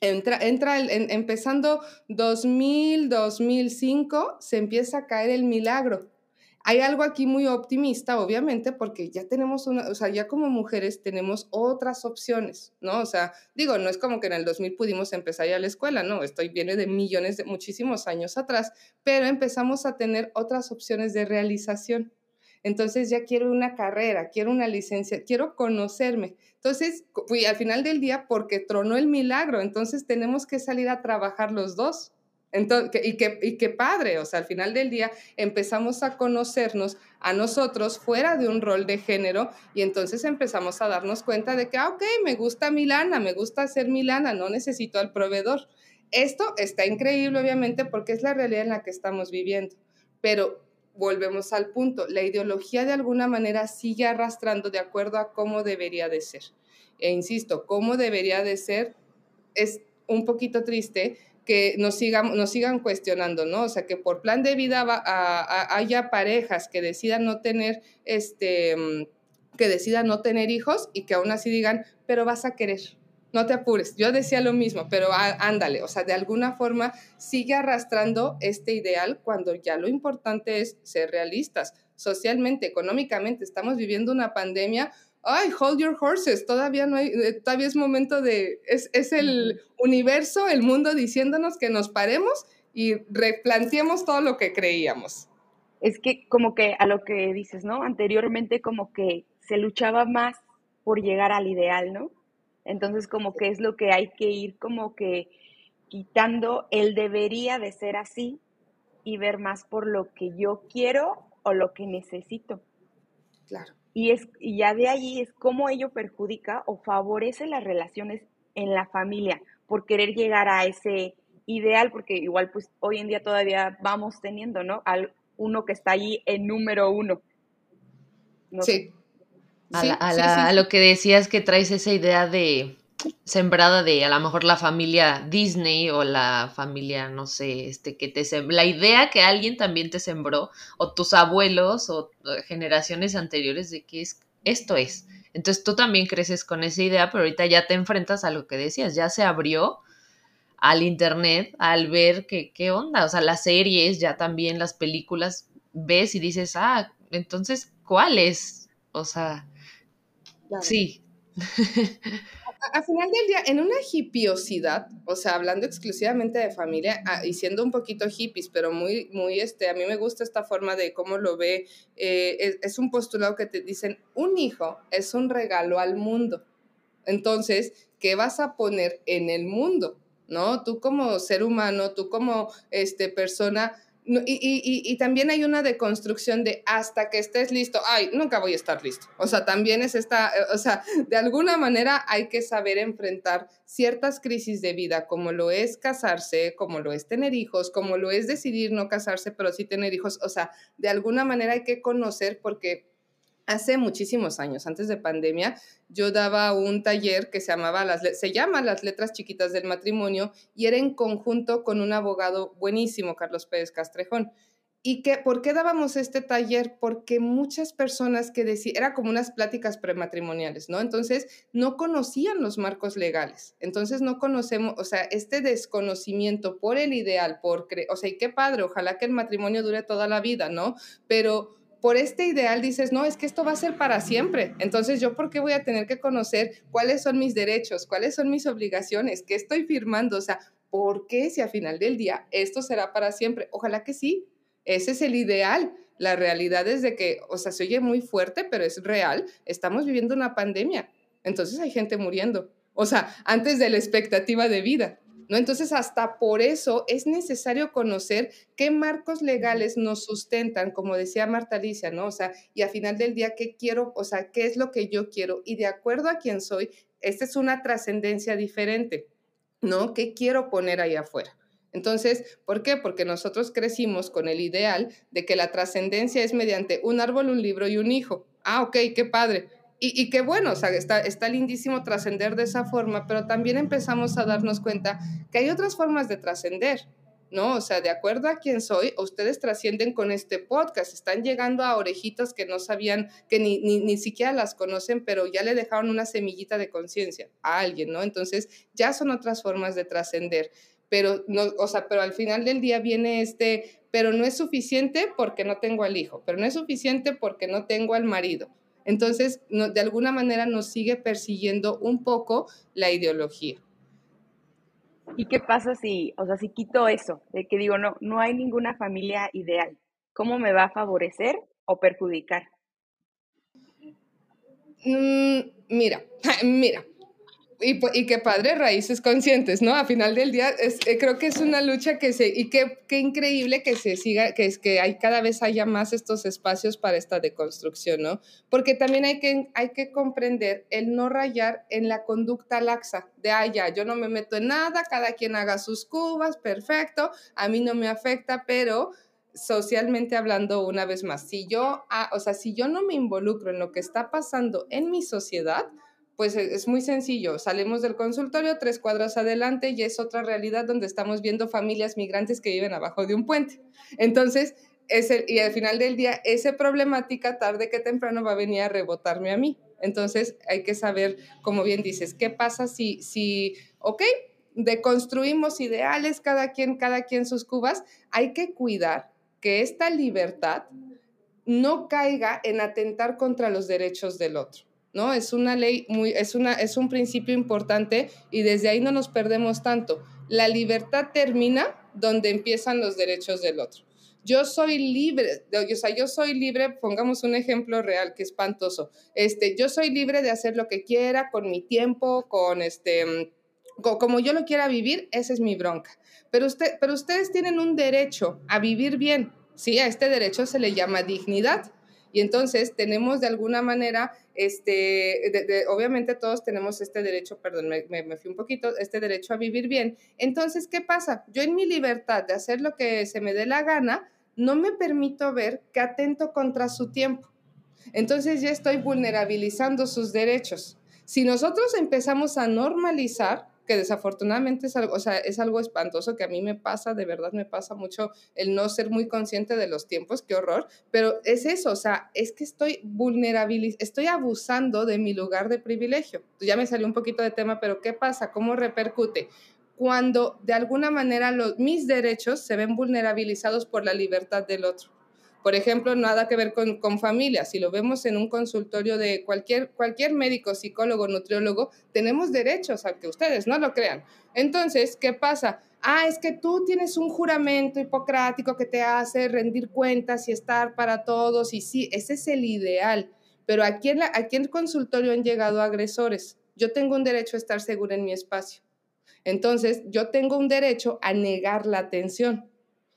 Entra, entra empezando 2000, 2005, se empieza a caer el milagro hay algo aquí muy optimista, obviamente, porque ya tenemos una, o sea, ya como mujeres tenemos otras opciones, ¿no? O sea, digo, no es como que en el 2000 pudimos empezar ya la escuela, no, esto viene de millones de muchísimos años atrás, pero empezamos a tener otras opciones de realización. Entonces ya quiero una carrera, quiero una licencia, quiero conocerme. Entonces, fui al final del día porque tronó el milagro, entonces tenemos que salir a trabajar los dos. Entonces, y, qué, y qué padre, o sea, al final del día empezamos a conocernos a nosotros fuera de un rol de género y entonces empezamos a darnos cuenta de que, ah, ok, me gusta Milana, me gusta hacer Milana, no necesito al proveedor. Esto está increíble, obviamente, porque es la realidad en la que estamos viviendo, pero volvemos al punto, la ideología de alguna manera sigue arrastrando de acuerdo a cómo debería de ser. E insisto, cómo debería de ser es un poquito triste que nos sigan, nos sigan cuestionando, ¿no? O sea, que por plan de vida haya parejas que decidan no tener, este, mm, que decidan no tener hijos y que aún así digan, pero vas a querer, no te apures. Yo decía lo mismo, pero ándale, o sea, de alguna forma sigue arrastrando este ideal cuando ya lo importante es ser realistas. Socialmente, económicamente, estamos viviendo una pandemia ay, hold your horses, todavía no hay, eh, todavía es momento de, es, es el universo, el mundo diciéndonos que nos paremos y replanteemos todo lo que creíamos. Es que como que a lo que dices, ¿no? Anteriormente como que se luchaba más por llegar al ideal, ¿no? Entonces como que es lo que hay que ir como que quitando el debería de ser así y ver más por lo que yo quiero o lo que necesito. Claro. Y, es, y ya de allí es cómo ello perjudica o favorece las relaciones en la familia por querer llegar a ese ideal, porque igual pues hoy en día todavía vamos teniendo, ¿no? Al uno que está allí en número uno. sí. A, a lo que decías que traes esa idea de sembrada de a lo mejor la familia Disney o la familia, no sé, este que te la idea que alguien también te sembró o tus abuelos o generaciones anteriores de que es esto es. Entonces tú también creces con esa idea, pero ahorita ya te enfrentas a lo que decías, ya se abrió al internet al ver que qué onda, o sea, las series, ya también las películas ves y dices, "Ah, entonces ¿cuáles?" O sea, sí. al final del día, en una hipiosidad, o sea, hablando exclusivamente de familia ah, y siendo un poquito hippies, pero muy, muy, este, a mí me gusta esta forma de cómo lo ve, eh, es, un postulado que te dicen, un hijo es un regalo al mundo. Entonces, ¿qué vas a poner en el mundo? ¿No? Tú como ser humano, tú como este, persona, y, también hay una deconstrucción de hasta que estés listo, ay, nunca voy a estar listo. O sea, también es esta, eh, o sea, de alguna manera hay que saber enfrentar ciertas crisis de vida, como lo es casarse, como lo es tener hijos, como lo es decidir no casarse, pero sí tener hijos. O sea, de alguna manera hay que conocer porque hace muchísimos años, antes de pandemia, yo daba un taller que se llamaba las se llama Las letras chiquitas del matrimonio y era en conjunto con un abogado buenísimo, Carlos Pérez Castrejón. ¿Y que, por qué dábamos este taller? Porque muchas personas que decían, era como unas pláticas prematrimoniales, ¿no? Entonces, no conocían los marcos legales. Entonces, no conocemos, o sea, este desconocimiento por el ideal, por, o sea, y qué padre, ojalá que el matrimonio dure toda la vida, ¿no? Pero por este ideal dices, no, es que esto va a ser para siempre. Entonces, ¿yo por qué voy a tener que conocer cuáles son mis derechos, cuáles son mis obligaciones, qué estoy firmando? O sea, ¿por qué si al final del día esto será para siempre? Ojalá que sí. Ese es el ideal. La realidad es de que, o sea, se oye muy fuerte, pero es real. Estamos viviendo una pandemia. Entonces hay gente muriendo. O sea, antes de la expectativa de vida. ¿No? Entonces, hasta por eso es necesario conocer qué marcos legales nos sustentan, como decía Marta Alicia, ¿no? O sea, y al final del día, ¿qué quiero? O sea, ¿qué es lo que yo quiero? Y de acuerdo a quién soy, esta es una trascendencia diferente, ¿no? ¿Qué quiero poner ahí afuera? Entonces, ¿por qué? Porque nosotros crecimos con el ideal de que la trascendencia es mediante un árbol, un libro y un hijo. Ah, ok, qué padre. Y, qué bueno, o sea, está, está lindísimo trascender de esa forma, pero también empezamos a darnos cuenta que hay otras formas de trascender, ¿no? O sea, de acuerdo a quién soy, ustedes trascienden con este podcast, están llegando a orejitas que no sabían, que ni, ni, ni siquiera las conocen, pero ya le dejaron una semillita de conciencia a alguien, ¿no? Entonces, ya son otras formas de trascender pero no, o sea, pero al final del día viene este, pero no es suficiente porque no tengo al hijo, pero no es suficiente porque no tengo al marido, entonces, de alguna manera nos sigue persiguiendo un poco la ideología. ¿Y qué pasa si, o sea, si quito eso, de que digo, no, no hay ninguna familia ideal? ¿Cómo me va a favorecer o perjudicar? Mm, mira, mira, y, y, qué padre, raíces conscientes, ¿no? A final del día, eh, creo que es una lucha que se, y qué, qué increíble que se siga, que es que hay, cada vez haya más estos espacios para esta deconstrucción, ¿no? Porque también hay que, hay que comprender el no rayar en la conducta laxa, de, ah, ya, yo no me meto en nada, cada quien haga sus cubas, perfecto, a mí no me afecta, pero socialmente hablando, una vez más, si yo, ah, o sea, si yo no me involucro en lo que está pasando en mi sociedad, pues e, es muy sencillo, salimos del consultorio tres cuadras adelante y es otra realidad donde estamos viendo familias migrantes que viven abajo de un puente. Entonces, es y al final del día, esa problemática tarde que temprano va a venir a rebotarme a mí. Entonces, hay que saber, como bien dices, qué pasa si, si ok, deconstruimos ideales, cada quien, cada quien sus cubas, hay que cuidar que esta libertad no caiga en atentar contra los derechos del otro. ¿No? Es una ley muy, es, una, es un principio importante y desde ahí no nos perdemos tanto. La libertad termina donde empiezan los derechos del otro. Yo soy libre, o sea, yo soy libre, pongamos un ejemplo real que espantoso. Este, yo soy libre de hacer lo que quiera con mi tiempo, con este, como yo lo quiera vivir, esa es mi bronca. Pero, usted, pero ustedes tienen un derecho a vivir bien, ¿sí? A este derecho se le llama dignidad. Y entonces tenemos de alguna manera, este, obviamente todos tenemos este derecho, perdón, me, me, fui un poquito, este derecho a vivir bien. Entonces, ¿qué pasa? Yo en mi libertad de hacer lo que se me dé la gana, no me permito ver que atento contra su tiempo. Entonces ya estoy vulnerabilizando sus derechos. Si nosotros empezamos a normalizar, que desafortunadamente es algo, o sea, es algo espantoso que a mí me pasa, de verdad me pasa mucho el no ser muy consciente de los tiempos, qué horror, pero es eso, o sea, es que estoy vulnerabilizando, estoy abusando de mi lugar de privilegio. Ya me salió un poquito de tema, pero ¿qué pasa? ¿Cómo repercute? Cuando de alguna manera los, mis derechos se ven vulnerabilizados por la libertad del otro. Por ejemplo, nada que ver con, con familia. Si lo vemos en un consultorio de cualquier, cualquier médico, psicólogo, nutriólogo, tenemos derechos, aunque ustedes no lo crean. Entonces, ¿qué pasa? Ah, es que tú tienes un juramento hipocrático que te hace rendir cuentas y estar para todos. Y sí, ese es el ideal. Pero aquí en, aquí en el consultorio han llegado agresores. Yo tengo un derecho a estar segura en mi espacio. Entonces, yo tengo un derecho a negar la atención.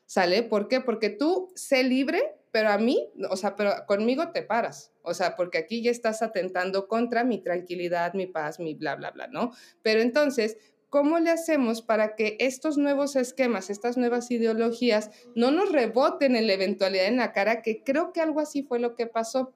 ¿Sale? ¿Por qué? Porque tú sé libre pero a mí, o sea, pero conmigo te paras, o sea, porque aquí ya estás atentando contra mi tranquilidad, mi paz, mi bla, bla, bla, ¿no? Pero entonces, ¿cómo le hacemos para que estos nuevos esquemas, estas nuevas ideologías no nos reboten en la eventualidad en la cara, que creo que algo así fue lo que pasó?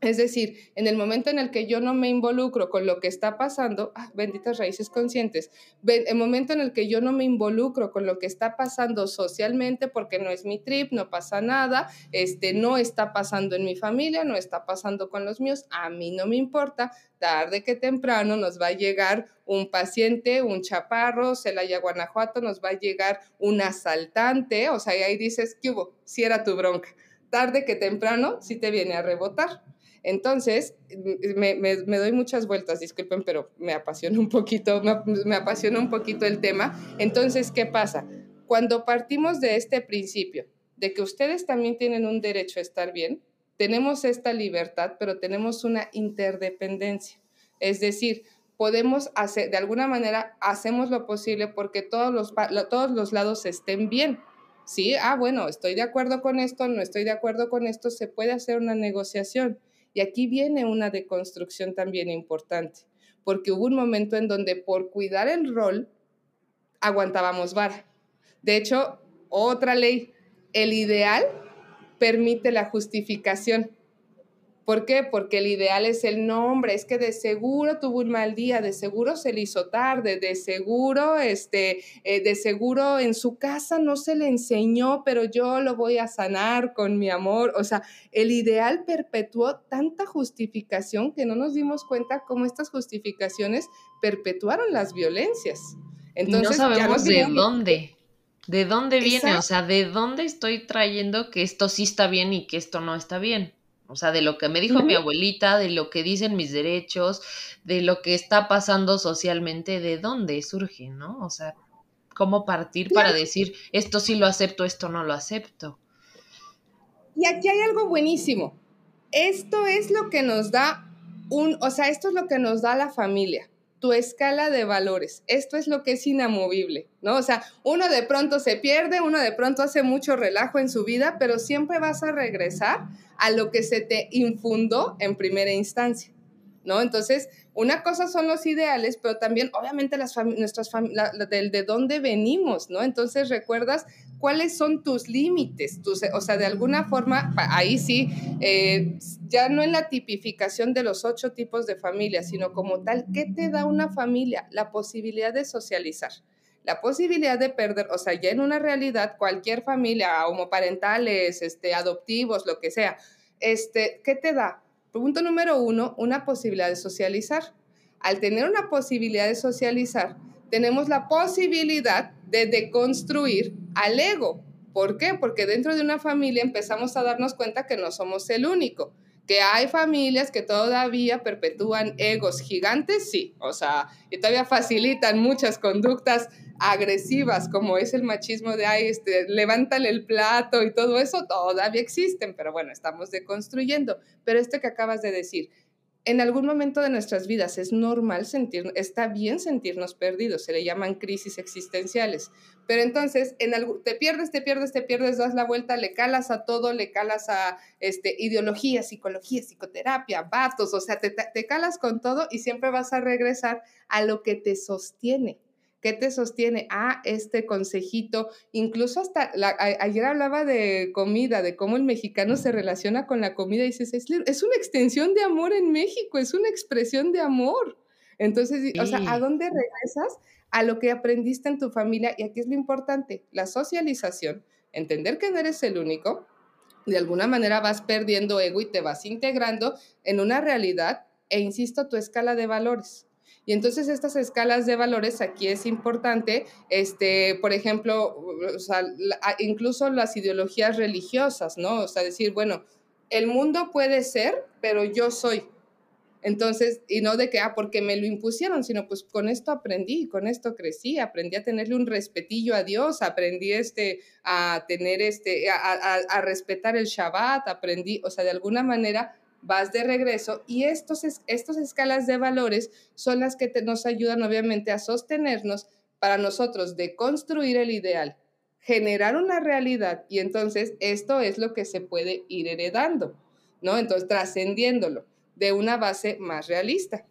Es decir, en el momento en el que yo no me involucro con lo que está pasando, ah, benditas raíces conscientes, el momento en el que yo no me involucro con lo que está pasando socialmente, porque no es mi trip, no pasa nada, este, no está pasando en mi familia, no está pasando con los míos, a mí no me importa, tarde que temprano nos va a llegar un paciente, un chaparro, Celaya, Guanajuato, nos va a llegar un asaltante, o sea, y ahí dices, ¿qué hubo? Si era tu bronca. Tarde que temprano, sí te viene a rebotar. Entonces, me, doy muchas vueltas, disculpen, pero me apasiona un poquito, me, apasiona un poquito el tema. Entonces, ¿qué pasa? Cuando partimos de este principio, de que ustedes también tienen un derecho a estar bien, tenemos esta libertad, pero tenemos una interdependencia. Es decir, podemos hacer, de alguna manera, hacemos lo posible porque todos los, todos los lados estén bien. Sí, ah, bueno, estoy de acuerdo con esto, no estoy de acuerdo con esto, se puede hacer una negociación y aquí viene una deconstrucción también importante, porque hubo un momento en donde por cuidar el rol aguantábamos vara. De hecho, otra ley, el ideal permite la justificación. ¿Por qué? Porque el ideal es el nombre, es que de seguro tuvo un mal día, de seguro se le hizo tarde, de seguro, este, eh, de seguro en su casa no se le enseñó, pero yo lo voy a sanar con mi amor. O sea, el ideal perpetuó tanta justificación que no nos dimos cuenta cómo estas justificaciones perpetuaron las violencias. Entonces, no sabemos de dónde. ¿De dónde viene? O sea, ¿de dónde estoy trayendo que esto sí está bien y que esto no está bien? O sea, de lo que me dijo mi abuelita, de lo que dicen mis derechos, de lo que está pasando socialmente, de dónde surge, ¿no? O sea, cómo partir para decir, esto sí lo acepto, esto no lo acepto. Y aquí hay algo buenísimo. Esto es lo que nos da un, o sea, esto es lo que nos da la familia. tu escala de valores. Esto es lo que es inamovible, ¿no? O sea, uno de pronto se pierde, uno de pronto hace mucho relajo en su vida, pero siempre vas a regresar a lo que se te infundó en primera instancia, ¿no? Entonces, una cosa son los ideales, pero también obviamente las nuestras del de dónde venimos, ¿no? Entonces recuerdas cuáles son tus límites, o sea, de alguna forma, ahí sí, eh, ya no en la tipificación de los ocho tipos de familia, sino como tal, ¿qué te da una familia? La posibilidad de socializar la posibilidad de perder, o sea, ya en una realidad, cualquier familia, homoparentales, este, adoptivos, lo que sea, este, ¿qué te da? Punto número uno, una posibilidad de socializar. Al tener una posibilidad de socializar, tenemos la posibilidad de deconstruir al ego. ¿Por qué? Porque dentro de una familia empezamos a darnos cuenta que no somos el único, que hay familias que todavía perpetúan egos gigantes, sí, o sea, y todavía facilitan muchas conductas agresivas, como es el machismo de, ay, este, levántale el plato y todo eso, todavía existen, pero bueno, estamos deconstruyendo. Pero esto que acabas de decir, en algún momento de nuestras vidas es normal sentir, está bien sentirnos perdidos, se le llaman crisis existenciales. Pero entonces, en algo, te pierdes, te pierdes, te pierdes, das la vuelta, le calas a todo, le calas a este, ideología, psicología, psicoterapia, vatos, o sea, te, te calas con todo y siempre vas a regresar a lo que te sostiene ¿Qué te sostiene? Ah, este consejito. Incluso hasta ayer hablaba de comida, de cómo el mexicano se relaciona con la comida y dices, es, es una extensión de amor en México, es una expresión de amor. Entonces, o sea, ¿a dónde regresas? A lo que aprendiste en tu familia. Y aquí es lo importante, la socialización, entender que no eres el único. De alguna manera vas perdiendo ego y te vas integrando en una realidad e, insisto, tu escala de valores. Y entonces estas escalas de valores aquí es importante, este, por ejemplo, o sea, incluso las ideologías religiosas, ¿no? O sea, decir, bueno, el mundo puede ser, pero yo soy. Entonces, y no de que, ah, porque me lo impusieron, sino pues con esto aprendí, con esto crecí, aprendí a tenerle un respetillo a Dios, aprendí este, a tener este, a, a, respetar el Shabbat, aprendí, o sea, de alguna manera vas de regreso y estos, estas escalas de valores son las que nos ayudan obviamente a sostenernos para nosotros de construir el ideal, generar una realidad y entonces esto es lo que se puede ir heredando, ¿no? Entonces trascendiéndolo de una base más realista.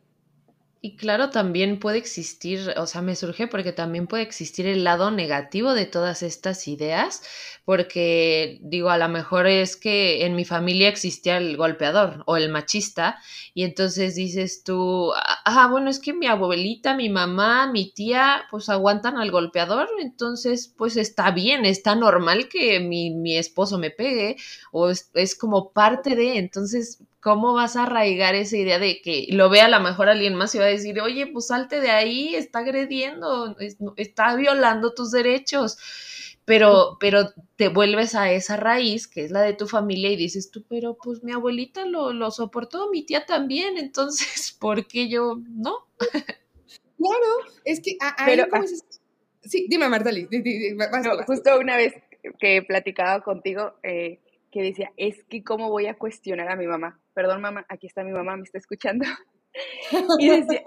Y claro, también puede existir, o sea, me surge porque también puede existir el lado negativo de todas estas ideas, porque digo, a lo mejor es que en mi familia existía el golpeador o el machista, y entonces dices tú, ah, bueno, es que mi abuelita, mi mamá, mi tía, pues aguantan al golpeador, entonces pues está bien, está normal que mi, mi esposo me pegue, o es, es como parte de, entonces ¿cómo vas a arraigar esa idea de que lo vea a lo mejor alguien más y va a decir, oye, pues salte de ahí, está agrediendo, está violando tus derechos? Pero, pero te vuelves a esa raíz, que es la de tu familia, y dices tú, pero pues mi abuelita lo, lo soportó, mi tía también, entonces, ¿por qué yo no? Claro, es que pero, ah, Sí, dime, Martali. justo una vez que platicaba contigo, eh, que decía, es que cómo voy a cuestionar a mi mamá. Perdón, mamá, aquí está mi mamá, me está escuchando. y decía,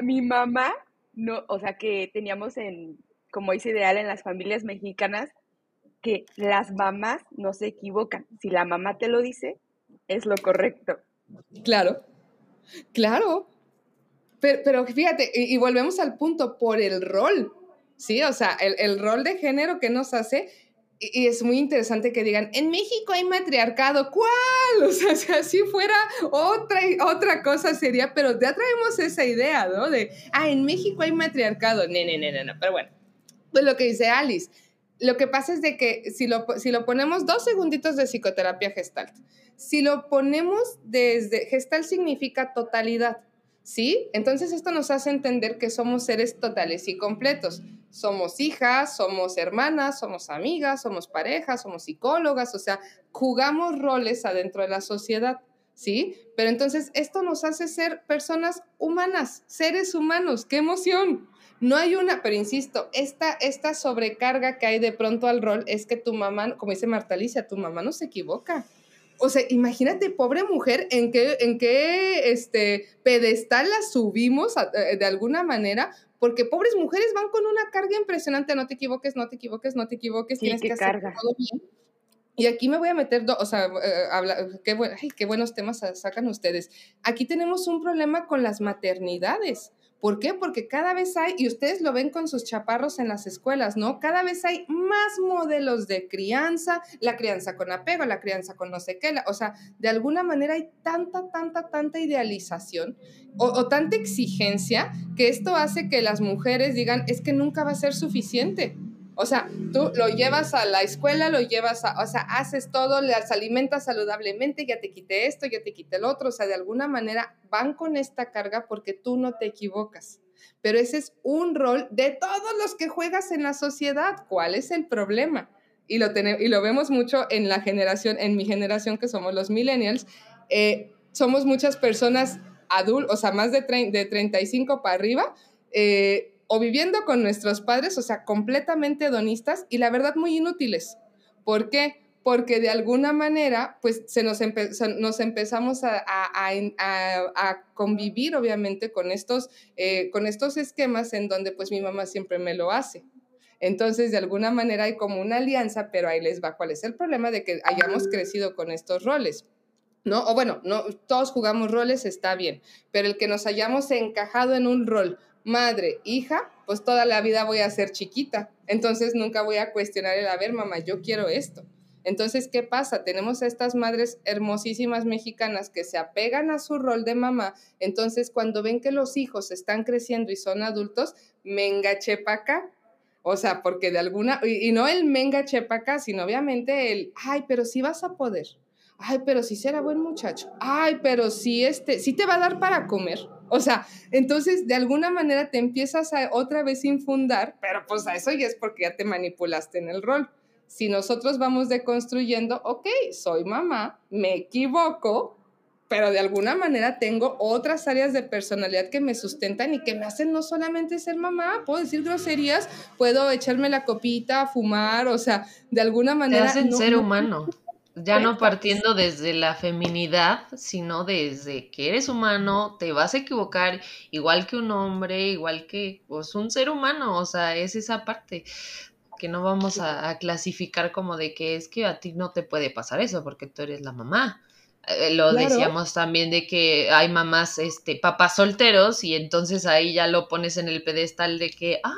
mi mamá, no, o sea, que teníamos en, como dice ideal en las familias mexicanas, que las mamás no se equivocan. Si la mamá te lo dice, es lo correcto. Claro, claro. Pero, pero fíjate, y, volvemos al punto, por el rol, ¿sí? O sea, el, el rol de género que nos hace y es muy interesante que digan, en México hay matriarcado, ¿cuál? O sea, si así fuera otra, otra cosa sería, pero ya traemos esa idea, ¿no? De, ah, en México hay matriarcado. No, no, no, no, pero bueno, pues lo que dice Alice, lo que pasa es de que si lo, si lo ponemos dos segunditos de psicoterapia gestalt, si lo ponemos desde, gestalt significa totalidad, ¿sí? Entonces esto nos hace entender que somos seres totales y completos somos hijas, somos hermanas, somos amigas, somos parejas, somos psicólogas, o sea, jugamos roles adentro de la sociedad, ¿sí? Pero entonces esto nos hace ser personas humanas, seres humanos, qué emoción. No hay una, pero insisto, esta, esta sobrecarga que hay de pronto al rol es que tu mamá, como dice Marta Alicia, tu mamá no se equivoca. o sea, imagínate, pobre mujer, en qué, en qué este, pedestal la subimos eh, de alguna manera, porque pobres mujeres van con una carga impresionante, no te equivoques, no te equivoques, no te equivoques, tienes que hacer todo bien. Y aquí me voy a meter, o sea, eh, qué, qué buenos temas sacan ustedes. Aquí tenemos un problema con las maternidades. ¿Por qué? Porque cada vez hay, y ustedes lo ven con sus chaparros en las escuelas, ¿no? Cada vez hay más modelos de crianza, la crianza con apego, la crianza con no sé qué, o sea, de alguna manera hay tanta, tanta, tanta idealización o, o tanta exigencia que esto hace que las mujeres digan, es que nunca va a ser suficiente. O sea, tú lo llevas a la escuela, lo llevas a, o sea, haces todo, las alimentas saludablemente, ya te quité esto, ya te quité el otro, o sea, de alguna manera van con esta carga porque tú no te equivocas. Pero ese es un rol de todos los que juegas en la sociedad. ¿Cuál es el problema? Y lo, tenemos, y lo vemos mucho en la generación, en mi generación que somos los millennials. Eh, somos muchas personas adultas, o sea, más de, de 35 para arriba, eh, o viviendo con nuestros padres, o sea, completamente hedonistas y la verdad muy inútiles. ¿Por qué? Porque de alguna manera, pues se nos, nos empezamos a, a, convivir, obviamente, con estos, eh, con estos esquemas en donde pues mi mamá siempre me lo hace. Entonces, de alguna manera hay como una alianza, pero ahí les va cuál es el problema de que hayamos crecido con estos roles. ¿no? O bueno, no, todos jugamos roles, está bien, pero el que nos hayamos encajado en un rol madre, hija, pues toda la vida voy a ser chiquita. Entonces nunca voy a cuestionar el, a ver, mamá, yo quiero esto. Entonces, ¿qué pasa? Tenemos a estas madres hermosísimas mexicanas que se apegan a su rol de mamá. Entonces, cuando ven que los hijos están creciendo y son adultos, menga chepaca. O sea, porque de alguna, y, no el menga chepaca, sino obviamente el, ay, pero sí vas a poder. Ay, pero sí será buen muchacho. Ay, pero sí, este, sí te va a dar para comer. O sea, entonces de alguna manera te empiezas a otra vez infundar, pero pues a eso ya es porque ya te manipulaste en el rol. Si nosotros vamos deconstruyendo, ok, soy mamá, me equivoco, pero de alguna manera tengo otras áreas de personalidad que me sustentan y que me hacen no solamente ser mamá, puedo decir groserías, puedo echarme la copita, fumar, o sea, de alguna manera... Te hacen ser humano. Ya no partiendo desde la feminidad, sino desde que eres humano, te vas a equivocar igual que un hombre, igual que pues, un ser humano, o sea, es esa parte que no vamos a, clasificar como de que es que a ti no te puede pasar eso porque tú eres la mamá. Eh, lo decíamos también de que hay mamás, este, papás solteros y entonces ahí ya lo pones en el pedestal de que, ah,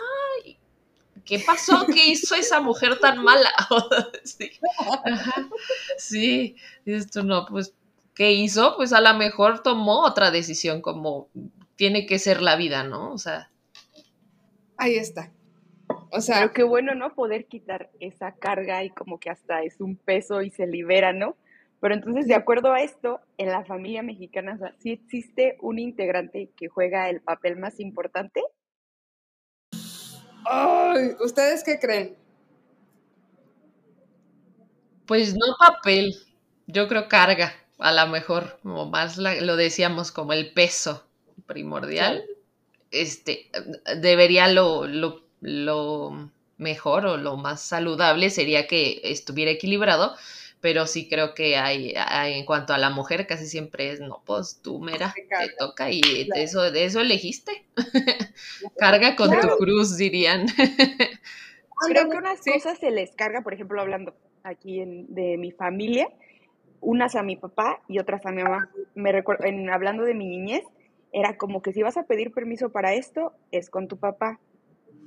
¿qué pasó? ¿Qué hizo esa mujer tan mala? sí. sí, esto no, pues, ¿qué hizo? Pues a lo mejor tomó otra decisión como tiene que ser la vida, ¿no? O sea. Ahí está. O sea. Pero qué bueno, ¿no? Poder quitar esa carga y como que hasta es un peso y se libera, ¿no? Pero entonces, de acuerdo a esto, en la familia mexicana, o ¿sí existe un integrante que juega el papel más importante? Ay, ¿Ustedes qué creen? Pues no papel, yo creo carga, a lo mejor, como más lo decíamos, como el peso primordial. Este, debería lo, lo, lo mejor o lo más saludable sería que estuviera equilibrado, pero sí creo que hay, en cuanto a la mujer casi siempre es, no, pues tú mira, te toca y de, eso, de eso elegiste. Carga con tu cruz, dirían. creo que unas cosas se les carga, por ejemplo, hablando aquí de mi familia, unas a mi papá y otras a mi mamá. Me recuerdo, en, hablando de mi niñez, era como que si vas a pedir permiso para esto, es con tu papá.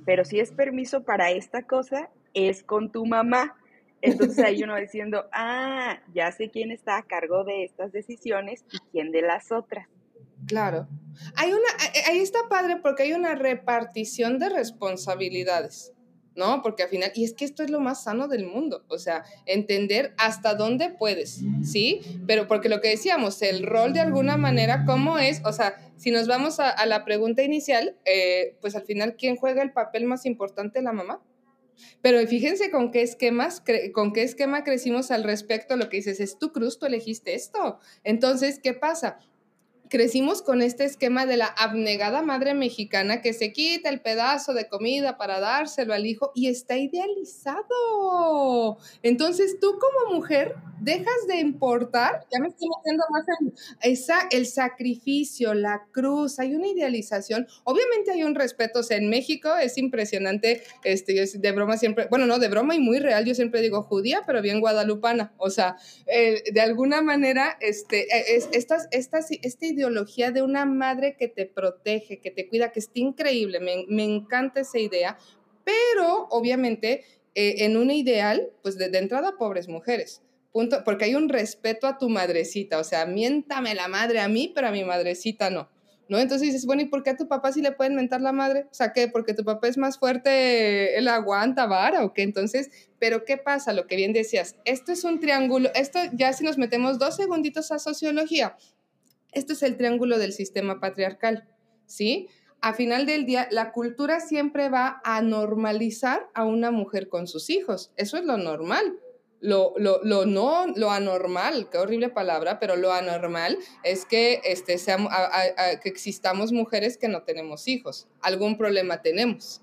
Pero si es permiso para esta cosa, es con tu mamá. Entonces ahí uno diciendo, ah, ya sé quién está a cargo de estas decisiones y quién de las otras. Claro. Hay una, eh, ahí está padre porque hay una repartición de responsabilidades, ¿no? Porque al final, y es que esto es lo más sano del mundo, o sea, entender hasta dónde puedes, ¿sí? Pero porque lo que decíamos, el rol de alguna manera, ¿cómo es? O sea, si nos vamos a, la pregunta inicial, eh, pues al final, ¿quién juega el papel más importante? La mamá. Pero fíjense con qué esquemas, con qué esquema crecimos al respecto, lo que dices, es tu cruz, elegiste esto. Entonces, ¿qué pasa? Crecimos con este esquema de la abnegada madre mexicana que se quita el pedazo de comida para dárselo al hijo y está idealizado. Entonces tú como mujer dejas de importar, ya me estoy metiendo más esa, el sacrificio, la cruz, hay una idealización. Obviamente hay un respeto, o en México es impresionante, este, de broma siempre, bueno, no, de broma y muy real, yo siempre digo judía, pero bien guadalupana, o sea, eh, de alguna manera, este, e, es, estas, estas, este ideología de una madre que te protege, que te cuida, que está increíble, me, encanta esa idea, pero obviamente eh, en un ideal, pues de, entrada pobres mujeres. Punto, porque hay un respeto a tu madrecita, o sea, miéntame la madre a mí, pero a mi madrecita no. ¿No? Entonces dices, bueno, ¿y por qué a tu papá sí le pueden mentar la madre? O sea, ¿qué? Porque tu papá es más fuerte, él aguanta vara o qué. Entonces, pero ¿qué pasa? Lo que bien decías, esto es un triángulo, esto ya si nos metemos dos segunditos a sociología, esto es el triángulo del sistema patriarcal, ¿sí? A final del día, la cultura siempre va a normalizar a una mujer con sus hijos. Eso es lo normal. Lo, lo, lo, no, lo anormal, qué horrible palabra, pero lo anormal es que, este, seamos, que existamos mujeres que no tenemos hijos. Algún problema tenemos.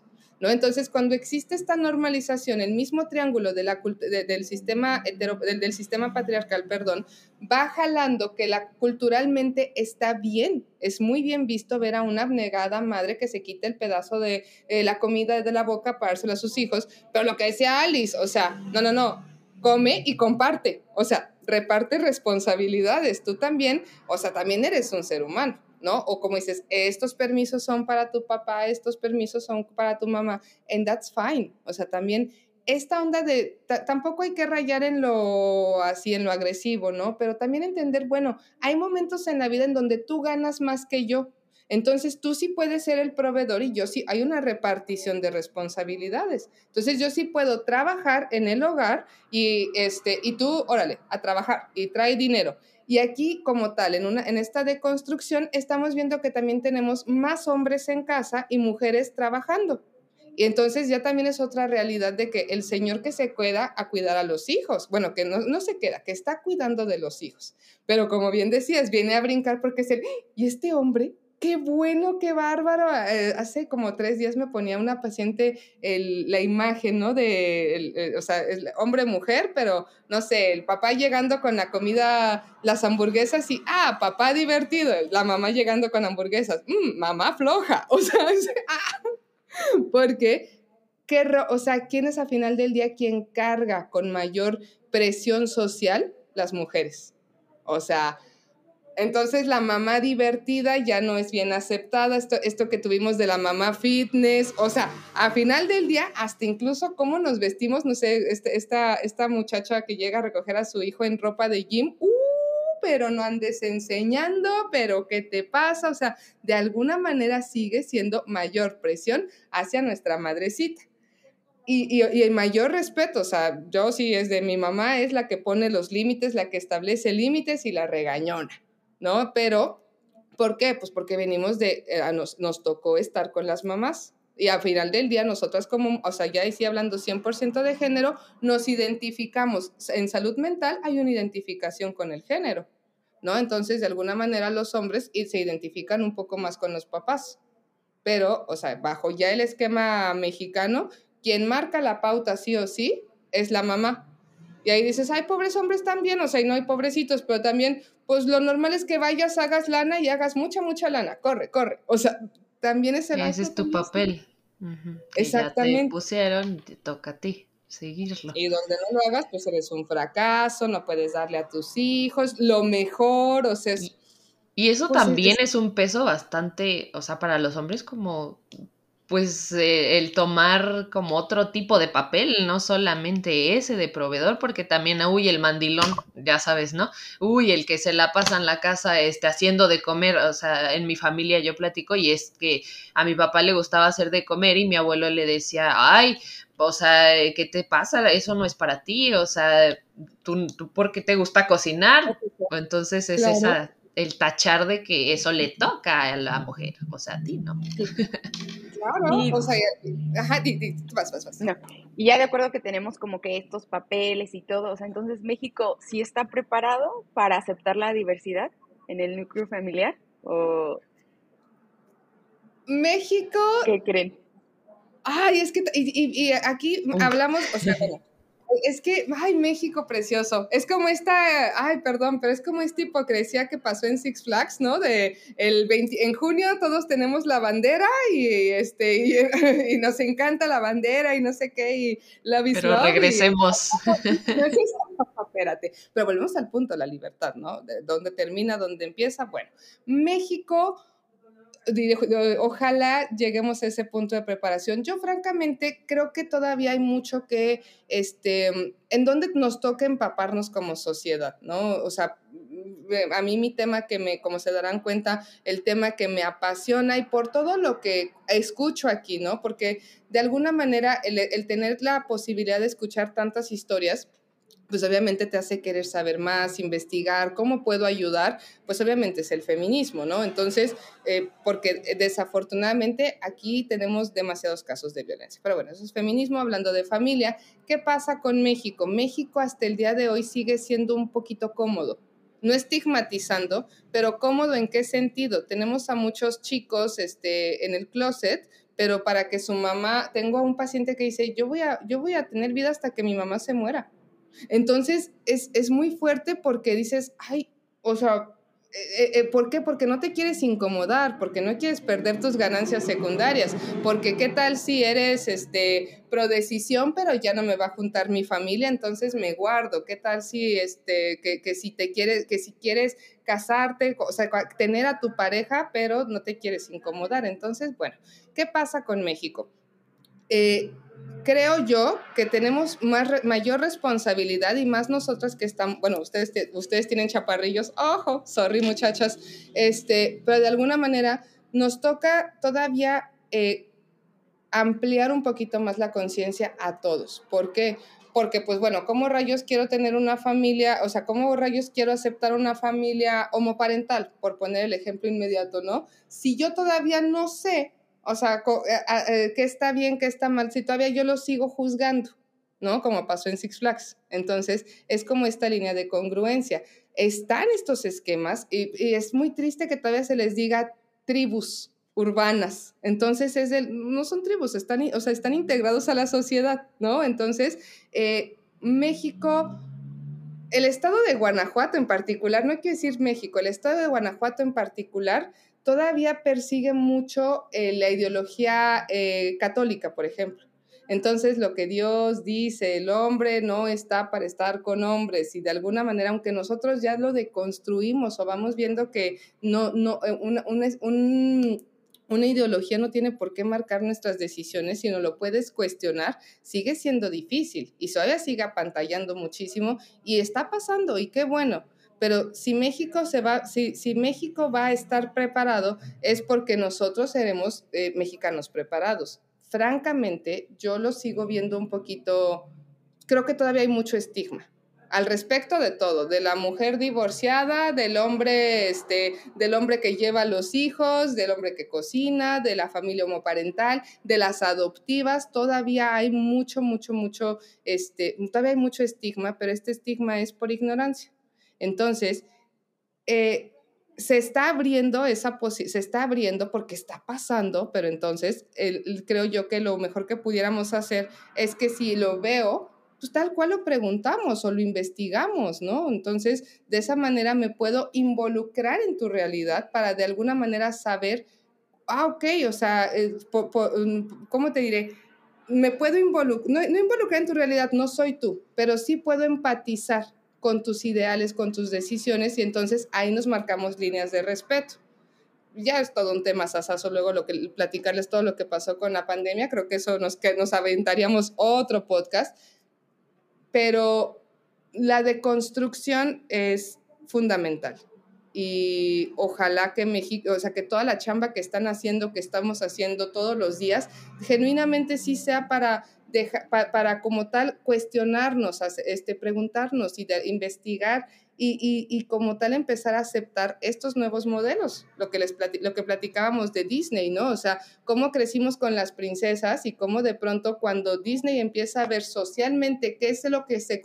Entonces, cuando existe esta normalización, el mismo triángulo de la, del, sistema del, sistema patriarcal, perdón, va jalando que la, culturalmente está bien, es muy bien visto ver a una abnegada madre que se quita el pedazo de eh, la comida de la boca para dárselo a sus hijos, pero lo que decía Alice, o sea, no, no, no, come y comparte, o sea, reparte responsabilidades, tú también, o sea, también eres un ser humano. ¿No? O como dices, estos permisos son para tu papá, estos permisos son para tu mamá, and that's fine. O sea, también esta onda de, tampoco hay que rayar en lo así, en lo agresivo, ¿no? Pero también entender, bueno, hay momentos en la vida en donde tú ganas más que yo. Entonces tú sí puedes ser el proveedor y yo sí, hay una repartición de responsabilidades. Entonces yo sí puedo trabajar en el hogar y, este, y tú, órale, a trabajar y trae dinero. Y aquí, como tal, en, una, en esta deconstrucción, estamos viendo que también tenemos más hombres en casa y mujeres trabajando. Y entonces ya también es otra realidad de que el señor que se queda a cuidar a los hijos, bueno, que no, no se queda, que está cuidando de los hijos. Pero como bien decías, viene a brincar porque es el, ¿y este hombre qué bueno, qué bárbaro. Eh, hace como tres días me ponía una paciente la imagen, ¿no? De, o sea, hombre-mujer, pero no sé, el papá llegando con la comida, las hamburguesas y, ah, papá divertido, la mamá llegando con hamburguesas, mm, mamá floja, o sea, ah, porque, ¿qué, o sea, ¿quién es a final del día quien carga con mayor presión social? Las mujeres. O sea, entonces la mamá divertida ya no es bien aceptada, esto, esto que tuvimos de la mamá fitness, o sea, a final del día, hasta incluso cómo nos vestimos, no sé, este, esta, esta muchacha que llega a recoger a su hijo en ropa de gym, ¡uh! pero no andes enseñando, pero ¿qué te pasa? O sea, de alguna manera sigue siendo mayor presión hacia nuestra madrecita. Y, y, y, el mayor respeto, o sea, yo sí es de mi mamá, es la que pone los límites, la que establece límites y la regañona. ¿No? Pero, ¿por qué? Pues porque venimos de, eh, nos, nos tocó estar con las mamás. Y al final del día, nosotras como, o sea, ya decía hablando 100% de género, nos identificamos. En salud mental hay una identificación con el género, ¿no? Entonces, de alguna manera, los hombres se identifican un poco más con los papás. Pero, o sea, bajo ya el esquema mexicano, quien marca la pauta sí o sí es la mamá. Y ahí dices, hay pobres hombres también, o sea, y no hay pobrecitos, pero también, pues lo normal es que vayas, hagas lana y hagas mucha, mucha lana. Corre, corre. O sea, también es el... Ese es tu papel. Exactamente. Ya te pusieron, te toca a ti seguirlo. Y donde no lo hagas, pues eres un fracaso, no puedes darle a tus hijos lo mejor, o sea... Y, eso pues, también es un peso bastante, o sea, para los hombres como pues eh, el tomar como otro tipo de papel, no solamente ese de proveedor, porque también, uy, el mandilón, ya sabes, ¿no? Uy, el que se la pasa en la casa este, haciendo de comer, o sea, en mi familia yo platico y es que a mi papá le gustaba hacer de comer y mi abuelo le decía, ay, o sea, ¿qué te pasa? Eso no es para ti, o sea, tú, tú ¿por qué te gusta cocinar? Entonces es esa el tachar de que eso le toca a la mujer, o sea, a ti, ¿no? Claro, o sea, ajá, vas, vas, vas. Y ya de acuerdo que tenemos como que estos papeles y todo, o sea, entonces México sí está preparado para aceptar la diversidad en el núcleo familiar. ¿O México. qué creen? Ay, es que, y, y- y aquí hablamos, o sea, bueno, es que, ay, México precioso. Es como esta, ay, perdón, pero es como esta hipocresía que pasó en Six Flags, ¿no? De el 20, en junio todos tenemos la bandera y este y, y nos encanta la bandera y no sé qué y la Pero regresemos. Espérate, pero volvemos al punto, la libertad, ¿no? De dónde termina, dónde empieza. Bueno, México ojalá lleguemos a ese punto de preparación. Yo francamente creo que todavía hay mucho que, este, en donde nos toca empaparnos como sociedad, ¿no? O sea, a mí mi tema que me, como se darán cuenta, el tema que me apasiona y por todo lo que escucho aquí, ¿no? Porque de alguna manera el, el tener la posibilidad de escuchar tantas historias, pues obviamente te hace querer saber más, investigar, cómo puedo ayudar, pues obviamente es el feminismo, ¿no? Entonces, eh, porque desafortunadamente aquí tenemos demasiados casos de violencia. Pero bueno, eso es feminismo, hablando de familia. ¿Qué pasa con México? México hasta el día de hoy sigue siendo un poquito cómodo. No estigmatizando, pero cómodo en qué sentido? Tenemos a muchos chicos este, en el closet, pero para que su mamá, tengo a un paciente que dice, yo voy a, yo voy a tener vida hasta que mi mamá se muera. Entonces, es, es muy fuerte porque dices, ay, o sea, eh, eh, ¿Por qué? Porque no te quieres incomodar, porque no quieres perder tus ganancias secundarias, porque qué tal si eres este pro decisión, pero ya no me va a juntar mi familia, entonces me guardo. ¿Qué tal si este que, que si te quieres que si quieres casarte, o sea, tener a tu pareja, pero no te quieres incomodar? Entonces, bueno, ¿qué pasa con México? Eh, creo yo que tenemos más, mayor responsabilidad y más nosotras que están, bueno, ustedes, ustedes tienen chaparrillos, ojo, sorry muchachas, este, pero de alguna manera nos toca todavía eh, ampliar un poquito más la conciencia a todos. ¿Por qué? Porque, pues bueno, ¿cómo rayos quiero tener una familia? O sea, ¿cómo rayos quiero aceptar una familia homoparental? Por poner el ejemplo inmediato, ¿no? Si yo todavía no sé o sea, eh, eh, qué está bien, qué está mal, si todavía yo lo sigo juzgando, ¿no? Como pasó en Six Flags. Entonces, es como esta línea de congruencia. Están estos esquemas y, y es muy triste que todavía se les diga tribus urbanas. Entonces, es el, no son tribus, están, o sea, están integrados a la sociedad, ¿no? Entonces, eh, México el estado de Guanajuato en particular, no quiero decir México, el estado de Guanajuato en particular todavía persigue mucho eh, la ideología eh, católica, por ejemplo. Entonces, lo que Dios dice, el hombre no está para estar con hombres y de alguna manera, aunque nosotros ya lo deconstruimos o vamos viendo que no, no, eh, una, un, una ideología no tiene por qué marcar nuestras decisiones, sino lo puedes cuestionar, sigue siendo difícil y todavía sigue apantallando muchísimo y está pasando y qué bueno. Pero si México se va, si, México va a estar preparado, es porque nosotros seremos eh, mexicanos preparados. Francamente, yo lo sigo viendo un poquito, creo que todavía hay mucho estigma al respecto de todo, de la mujer divorciada, del hombre, este, del hombre que lleva los hijos, del hombre que cocina, de la familia homoparental, de las adoptivas, todavía hay mucho, mucho, mucho, este, todavía hay mucho estigma, pero este estigma es por ignorancia. Entonces, eh, se está abriendo esa se está abriendo porque está pasando, pero entonces el, creo yo que lo mejor que pudiéramos hacer es que si lo veo, pues tal cual lo preguntamos o lo investigamos, ¿no? Entonces, de esa manera me puedo involucrar en tu realidad para de alguna manera saber, ah, ok, o sea, eh, mm, ¿cómo te diré? Me puedo involucrar, no, no involucrar en tu realidad, no soy tú, pero sí puedo empatizar con tus ideales, con tus decisiones y entonces ahí nos marcamos líneas de respeto. Ya es todo un tema sasazo, luego lo que platicarles todo lo que pasó con la pandemia, creo que eso nos, que nos aventaríamos otro podcast, pero la deconstrucción es fundamental y ojalá que México, o sea, que toda la chamba que están haciendo, que estamos haciendo todos los días, genuinamente sí sea para para como tal cuestionarnos, este, preguntarnos y investigar y, como tal empezar a aceptar estos nuevos modelos, lo que, les lo que platicábamos de Disney, ¿no? O sea, cómo crecimos con las princesas y cómo de pronto cuando Disney empieza a ver socialmente qué es lo que se,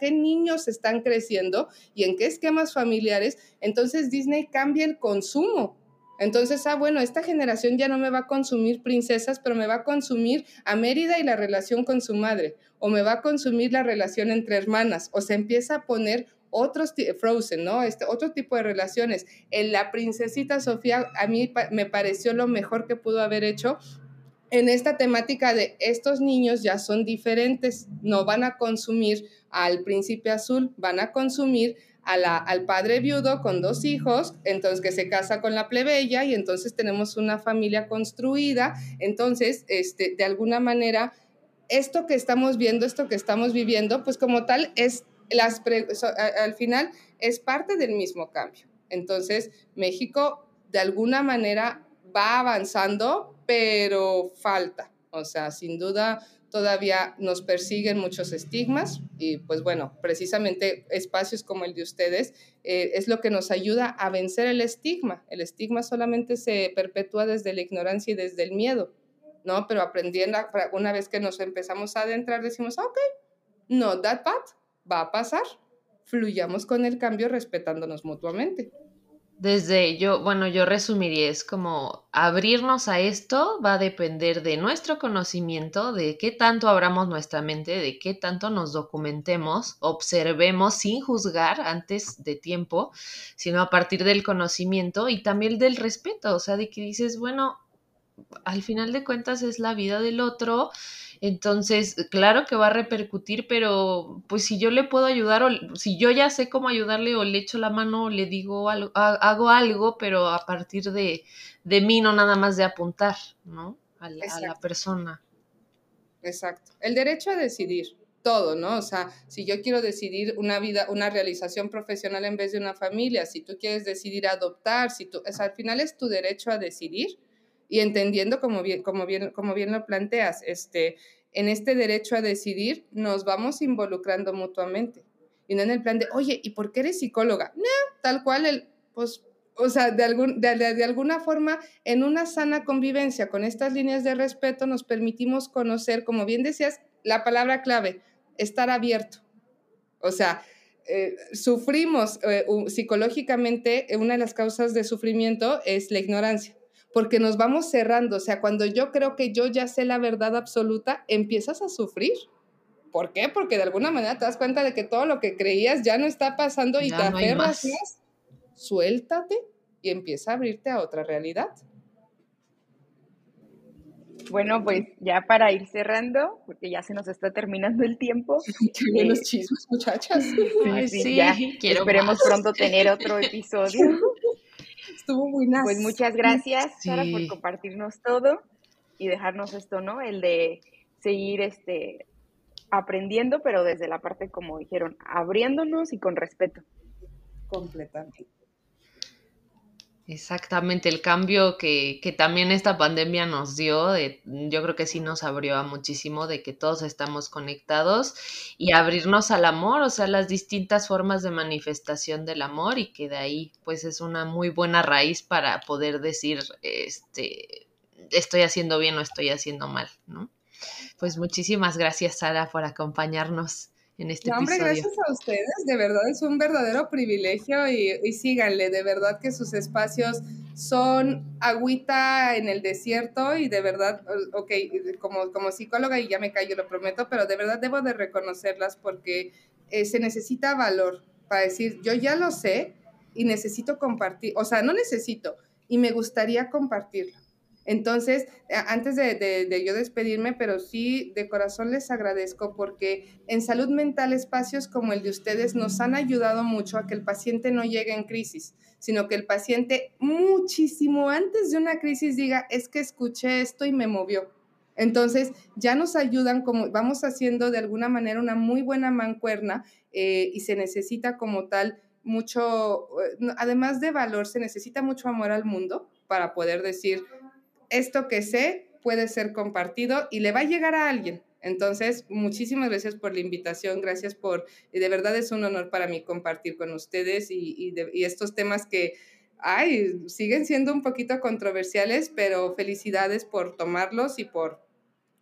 qué niños están creciendo y en qué esquemas familiares, entonces Disney cambia el consumo entonces, ah, bueno, esta generación ya no me va a consumir princesas, pero me va a consumir a Mérida y la relación con su madre, o me va a consumir la relación entre hermanas, o se empieza a poner otros, Frozen, ¿no? Este, otro tipo de relaciones. En la princesita Sofía a mí me pareció lo mejor que pudo haber hecho en esta temática de estos niños ya son diferentes, no van a consumir al príncipe azul, van a consumir a la, al padre viudo con dos hijos, entonces que se casa con la plebeya y entonces tenemos una familia construida, entonces, este, de alguna manera, esto que estamos viendo, esto que estamos viviendo, pues como tal es las al final es parte del mismo cambio. Entonces, México de alguna manera va avanzando, pero falta. O sea, sin duda todavía nos persiguen muchos estigmas y pues bueno, precisamente espacios como el de ustedes eh, es lo que nos ayuda a vencer el estigma. El estigma solamente se perpetúa desde la ignorancia y desde el miedo, ¿no? Pero aprendiendo, una vez que nos empezamos a adentrar, decimos, ok, no that bad, va a pasar. Fluyamos con el cambio respetándonos mutuamente. Desde yo, bueno, yo resumiría, es como abrirnos a esto va a depender de nuestro conocimiento, de qué tanto abramos nuestra mente, de qué tanto nos documentemos, observemos sin juzgar antes de tiempo, sino a partir del conocimiento y también del respeto, o sea, de que dices, bueno, al final de cuentas es la vida del otro entonces, claro que va a repercutir, pero pues si yo le puedo ayudar o si yo ya sé cómo ayudarle o le echo la mano o le digo algo, hago algo, pero a partir de, de mí, no nada más de apuntar, ¿no? A la, a la persona. Exacto. El derecho a decidir todo, ¿no? O sea, si yo quiero decidir una vida, una realización profesional en vez de una familia, si tú quieres decidir adoptar, si tú, o sea, al final es tu derecho a decidir y entendiendo como bien, como bien, como bien lo planteas, este, en este derecho a decidir nos vamos involucrando mutuamente. Y no en el plan de, oye, ¿y por qué eres psicóloga? No, tal cual, el, pues, o sea, de, algún, de, de, alguna forma, en una sana convivencia con estas líneas de respeto, nos permitimos conocer, como bien decías, la palabra clave, estar abierto. O sea, eh, sufrimos eh, psicológicamente, una de las causas de sufrimiento es la ignorancia porque nos vamos cerrando. O sea, cuando yo creo que yo ya sé la verdad absoluta, empiezas a sufrir. ¿Por qué? Porque de alguna manera te das cuenta de que todo lo que creías ya no está pasando y te aferras más. Suéltate y empieza a abrirte a otra realidad. Bueno, pues ya para ir cerrando, porque ya se nos está terminando el tiempo. Qué buenos eh, chismes, muchachas. Sí, ya. Esperemos pronto tener otro episodio. Estuvo muy Pues muchas gracias, Sara, por compartirnos todo y dejarnos esto, ¿no? El de seguir este aprendiendo, pero desde la parte, como dijeron, abriéndonos y con respeto. Completamente. Exactamente, el cambio que, que, también esta pandemia nos dio, de, yo creo que sí nos abrió a muchísimo de que todos estamos conectados y abrirnos al amor, o sea, las distintas formas de manifestación del amor y que de ahí pues es una muy buena raíz para poder decir, este, estoy haciendo bien o estoy haciendo mal, ¿no? Pues muchísimas gracias, Sara, por acompañarnos en este hombre, gracias a ustedes, de verdad es un verdadero privilegio y, y, síganle, de verdad que sus espacios son agüita en el desierto y de verdad, ok, como, como psicóloga y ya me callo, lo prometo, pero de verdad debo de reconocerlas porque eh, se necesita valor para decir, yo ya lo sé y necesito compartir, o sea, no necesito y me gustaría compartirlo. Entonces, antes de, yo despedirme, pero sí de corazón les agradezco porque en salud mental espacios como el de ustedes nos han ayudado mucho a que el paciente no llegue en crisis, sino que el paciente muchísimo antes de una crisis diga, es que escuché esto y me movió. Entonces, ya nos ayudan como vamos haciendo de alguna manera una muy buena mancuerna eh, y se necesita como tal mucho, eh, además de valor, se necesita mucho amor al mundo para poder decir, esto que sé puede ser compartido y le va a llegar a alguien. Entonces, muchísimas gracias por la invitación, gracias por, de verdad es un honor para mí compartir con ustedes y, y estos temas que, ay, siguen siendo un poquito controversiales, pero felicidades por tomarlos y por,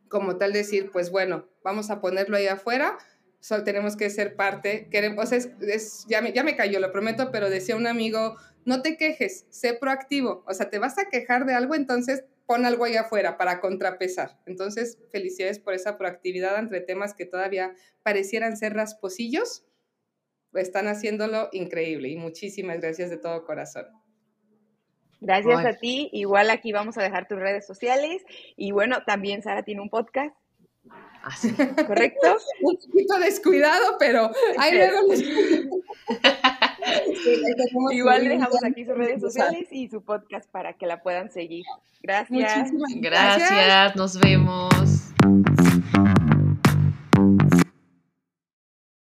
como tal, decir, pues bueno, vamos a ponerlo ahí afuera, solo tenemos que ser parte, queremos, es, es, ya, me, ya me cayó, lo prometo, pero decía un amigo, no te quejes, sé proactivo, o sea, te vas a quejar de algo, entonces pon algo ahí afuera para contrapesar. Entonces, felicidades por esa proactividad entre temas que todavía parecieran ser rasposillos, están haciéndolo increíble y muchísimas gracias de todo corazón. Gracias a ti. Igual aquí vamos a dejar tus redes sociales. Y bueno, también Sara tiene un podcast. Así. ¿Correcto? un poquito descuidado, pero ahí luego les... Igual dejamos aquí sus redes sociales y su podcast para que la puedan seguir. Gracias. Gracias. Nos vemos.